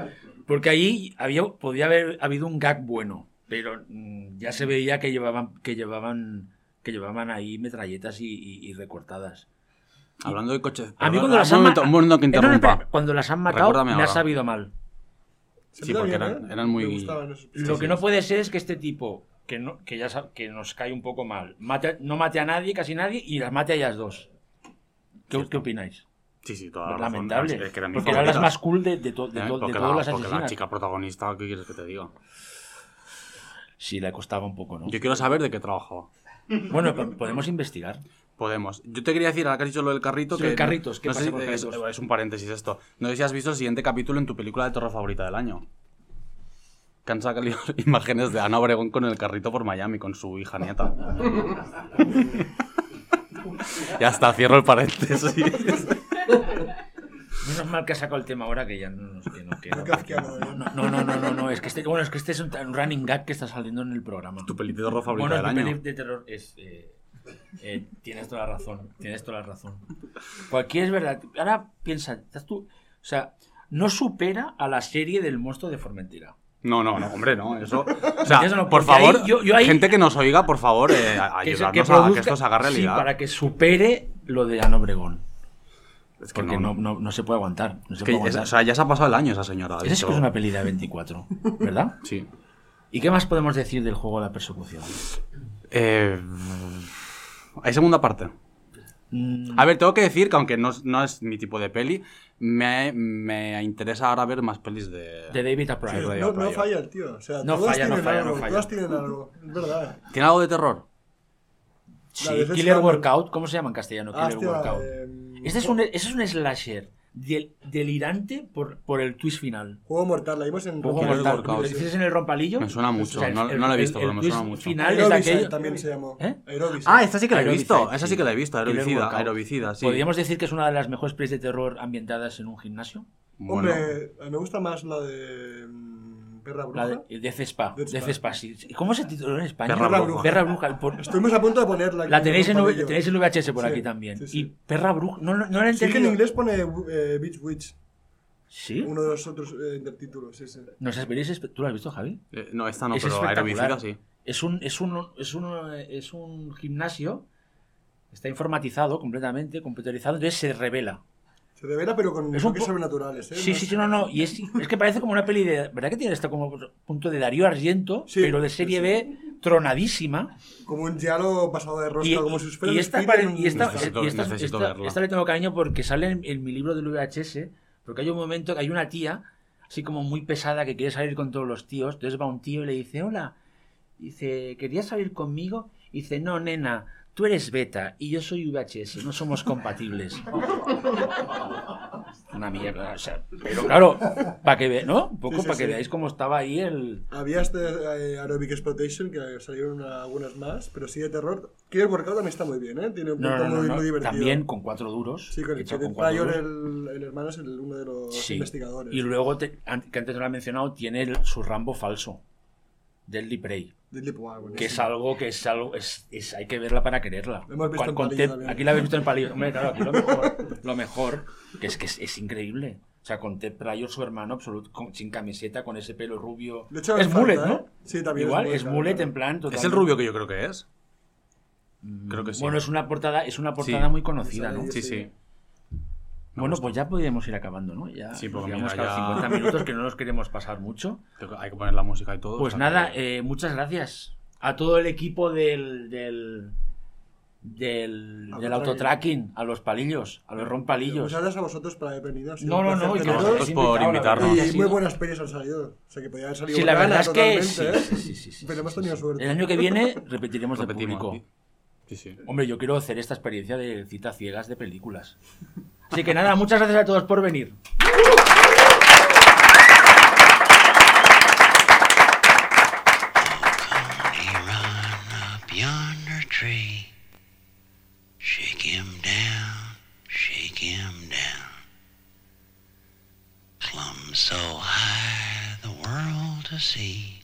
S2: porque ahí había, podía haber habido un gag bueno, pero mm, ya se veía que llevaban, que llevaban, que llevaban ahí metralletas y, y- y recortadas.
S3: Hablando de coches.
S2: A mí cuando las han
S3: momento,
S2: ma-
S3: un momento que
S2: no, no,
S3: interrumpa.
S2: espera, cuando las han matado me ha sabido mal.
S3: Sí, porque eran-
S4: ¿eh?
S3: eran muy-
S2: Lo que no puede ser es que este tipo, que, no, que ya que nos cae un poco mal, mate- no mate a nadie, casi nadie, y las mate a ellas dos. ¿Qué, qué opináis?
S3: Sí, sí, toda la razón.
S2: lamentable.
S3: Es que eran
S2: porque eran las más cool de, de, to- de
S3: ¿Eh?
S2: to- de
S3: Porque
S2: todas
S3: la-
S2: las
S3: porque la
S2: asesinas.
S3: chica protagonista, ¿qué quieres que te diga?
S2: Sí, le costaba un poco, ¿no?
S3: Yo quiero saber de qué trabajaba.
S2: Bueno, po- podemos investigar.
S3: Podemos. Yo te quería decir, ahora que has dicho lo del carrito,
S2: Sí,
S3: que...
S2: el carritos, ¿qué
S3: no
S2: pasa con
S3: si-? Es, es un paréntesis esto. No sé si has visto el siguiente capítulo en tu película de terror favorita del año. Que han sacado imágenes de Ana Obregón con el carrito por Miami, con su hija nieta. ya está, cierro el paréntesis.
S2: Menos mal que ha sacado el tema ahora que ya no nos que no, que no,
S4: No kafkiano, ¿eh?
S2: no, no, no, no, no, es que este, bueno, es que este es un, un running gag que está saliendo en el programa.
S3: tu peli de terror favorita
S2: Bueno,
S3: del año.
S2: peli de terror es. eh, eh, tienes toda la razón. Tienes toda la razón. Cualquier es verdad. Ahora piensa, estás tú. O sea, no supera a la serie del monstruo de Formentera.
S3: No, no, no, hombre, no, eso... O sea,
S2: Eso no,
S3: por
S2: porque ahí-
S3: favor,
S2: yo- yo ahí-
S3: gente que nos oiga, por favor, eh,
S2: Que
S3: ayudarnos
S2: que
S3: a que
S2: produzca-
S3: esto se haga
S2: Sí,
S3: realidad.
S2: para que supere lo de Ana Obregón.
S3: Es que
S2: Porque
S3: no,
S2: no, no, se puede aguantar. Se puede
S3: es-
S2: aguantar.
S3: o sea, ya se ha pasado el año esa señora.
S2: Esa sí
S3: dicho-
S2: que es una peli de 24, ¿verdad?
S3: Sí.
S2: ¿Y qué más podemos decir del juego de la persecución?
S3: Eh, hay segunda parte.
S2: Mm,
S3: A ver, tengo que decir que aunque no, es- no es mi tipo de peli, me, me interesa ahora ver más pelis de...
S2: de David A. Pryor.
S3: Sí,
S4: No, no falla el tío. O sea,
S2: No
S4: todas
S2: falla, no
S4: tienen
S2: falla, no
S4: algo,
S2: falla.
S4: Todas tienen algo. Es verdad.
S3: ¿Tiene algo de terror?
S2: Sí, Killer. Workout. ¿Cómo se llama en castellano?
S4: Ah,
S2: Killer
S4: hostia,
S2: Workout.
S4: eh,
S2: Este es un, ese es un slasher del- delirante por, por el twist final.
S4: Juego mortal, la vimos en
S2: Juego mortal. ¿Lo dices en el rompalillo?
S3: Me suena mucho.
S2: O sea, el-
S3: no,
S2: el-
S3: no la he visto,
S2: el
S3: pero me
S2: twist
S3: suena mucho.
S2: final es aquello...
S4: también se llamó.
S2: ¿Eh?
S3: Ah, esta sí que la he visto. Esa sí que la he visto. Aerobicida. Aerobicida, sí.
S2: ¿Podríamos decir que es una de las mejores pelis de terror ambientadas en un gimnasio?
S3: Bueno,
S4: Hombre, me gusta más la de mm, Perra Bruja.
S2: La de Death Spa.
S4: Death
S2: Death
S4: Spa.
S2: Sí. ¿Y ¿Cómo se tituló en España?
S3: Perra
S4: Bruja.
S2: Perra Bruja. Por-
S4: Estuvimos a punto de ponerla.
S2: La tenéis en, V- tenéis en VHS por
S4: Sí,
S2: aquí también.
S4: sí, sí.
S2: Y Perra Bruja. No, no, no la he
S4: Sí que en inglés pone eh, Beach Witch,
S2: ¿Sí?
S4: uno de los otros eh, intertítulos.
S2: Espe- ¿Tú la has visto, Javi?
S3: eh, no, esta no,
S2: es
S3: pero
S2: espectacular.
S3: Aerobicida sí.
S2: Es un, es un, es un, es un gimnasio. Está informatizado completamente, computerizado, entonces se revela.
S4: Se revela, pero con
S2: Es un po-
S4: sobrenaturales. ¿eh?
S2: Sí,
S4: No
S2: sí,
S4: es-
S2: sí, no, no. Y es, es que parece como una peli de. ¿Verdad que tiene esto como punto de Darío Argento?
S4: Sí,
S2: pero de serie
S4: sí.
S2: B tronadísima.
S4: Como un diálogo pasado de rosca,
S2: Y,
S4: como si fuera
S2: y esta, y esta-
S3: Necesito-
S2: y esta-
S3: necesito
S2: esta-
S3: verla.
S2: esta le tengo cariño porque sale en, en mi libro del VHS. Porque hay un momento que hay una tía, así como muy pesada, que quiere salir con todos los tíos. Entonces va un tío y le dice: Hola. Dice: ¿Querías salir conmigo? Y dice: No, nena, tú eres beta y yo soy VHS, no somos compatibles. Una mierda, o sea, pero claro, para que ve, ¿no? Un poco
S4: Sí, sí,
S2: para que
S4: sí.
S2: veáis cómo estaba ahí el.
S4: Había este eh, Aerobic Exploitation, que salieron algunas más, pero sí de terror. Killer Workout también está muy bien, ¿eh? Tiene un
S2: No,
S4: punto
S2: no, no,
S4: muy, divertido.
S2: También con cuatro duros.
S4: Sí, con David
S2: con cuatro duros.
S4: el, el hermano, es el- uno de los investigadores.
S2: Y luego, te- que antes no lo he mencionado, tiene el- su Rambo falso. Deadly Prey.
S4: Deadly Prey, buenísimo.
S2: Que es algo que es algo. Es, es- hay que verla para quererla.
S4: Lo hemos visto
S2: Con-
S4: en Palillo
S2: aquí la habéis visto en palillo. Hombre, claro, aquí lo mejor, lo mejor que es que es, es increíble. O sea, con Ted Pryor, su hermano, absoluto, con- sin camiseta, con ese pelo rubio. Es mullet,
S4: falta,
S2: ¿no?
S4: ¿eh? Sí, también
S2: Igual, es
S4: claro,
S2: mullet
S4: claro.
S2: en plan.
S3: ¿Es el rubio que yo creo que es? Creo que sí.
S2: Bueno, es una portada, es una portada
S3: Sí.
S2: muy conocida, ¿no?
S4: Sí,
S3: Sí,
S2: Bueno, pues ya podríamos ir acabando, ¿no? Ya
S3: Sí, porque
S2: llevamos
S3: mira,
S2: cada
S3: ya-
S2: 50 minutos que no nos queremos pasar mucho.
S3: Hay que poner la música y todo.
S2: Pues
S3: o sea
S2: nada,
S3: que-
S2: eh, muchas gracias a todo el equipo del del del, del autotracking, a los palillos, a los rompalillos.
S4: Muchas gracias a vosotros por haber venido.
S2: No, no, no, y
S4: teneros.
S3: vosotros por invitarnos.
S4: Y muy buenas pelis han salido. O sea que podía haber salido
S2: Sí, la verdad es que sí,
S4: ¿eh?
S2: sí, sí, sí, sí,
S4: Pero hemos tenido
S2: sí.
S4: suerte.
S2: El año que viene repetiremos de público.
S3: Sí, sí.
S2: Hombre, yo quiero hacer esta experiencia de citas ciegas de películas. Así que nada, muchas gracias a todos por venir.
S5: So high the world to see.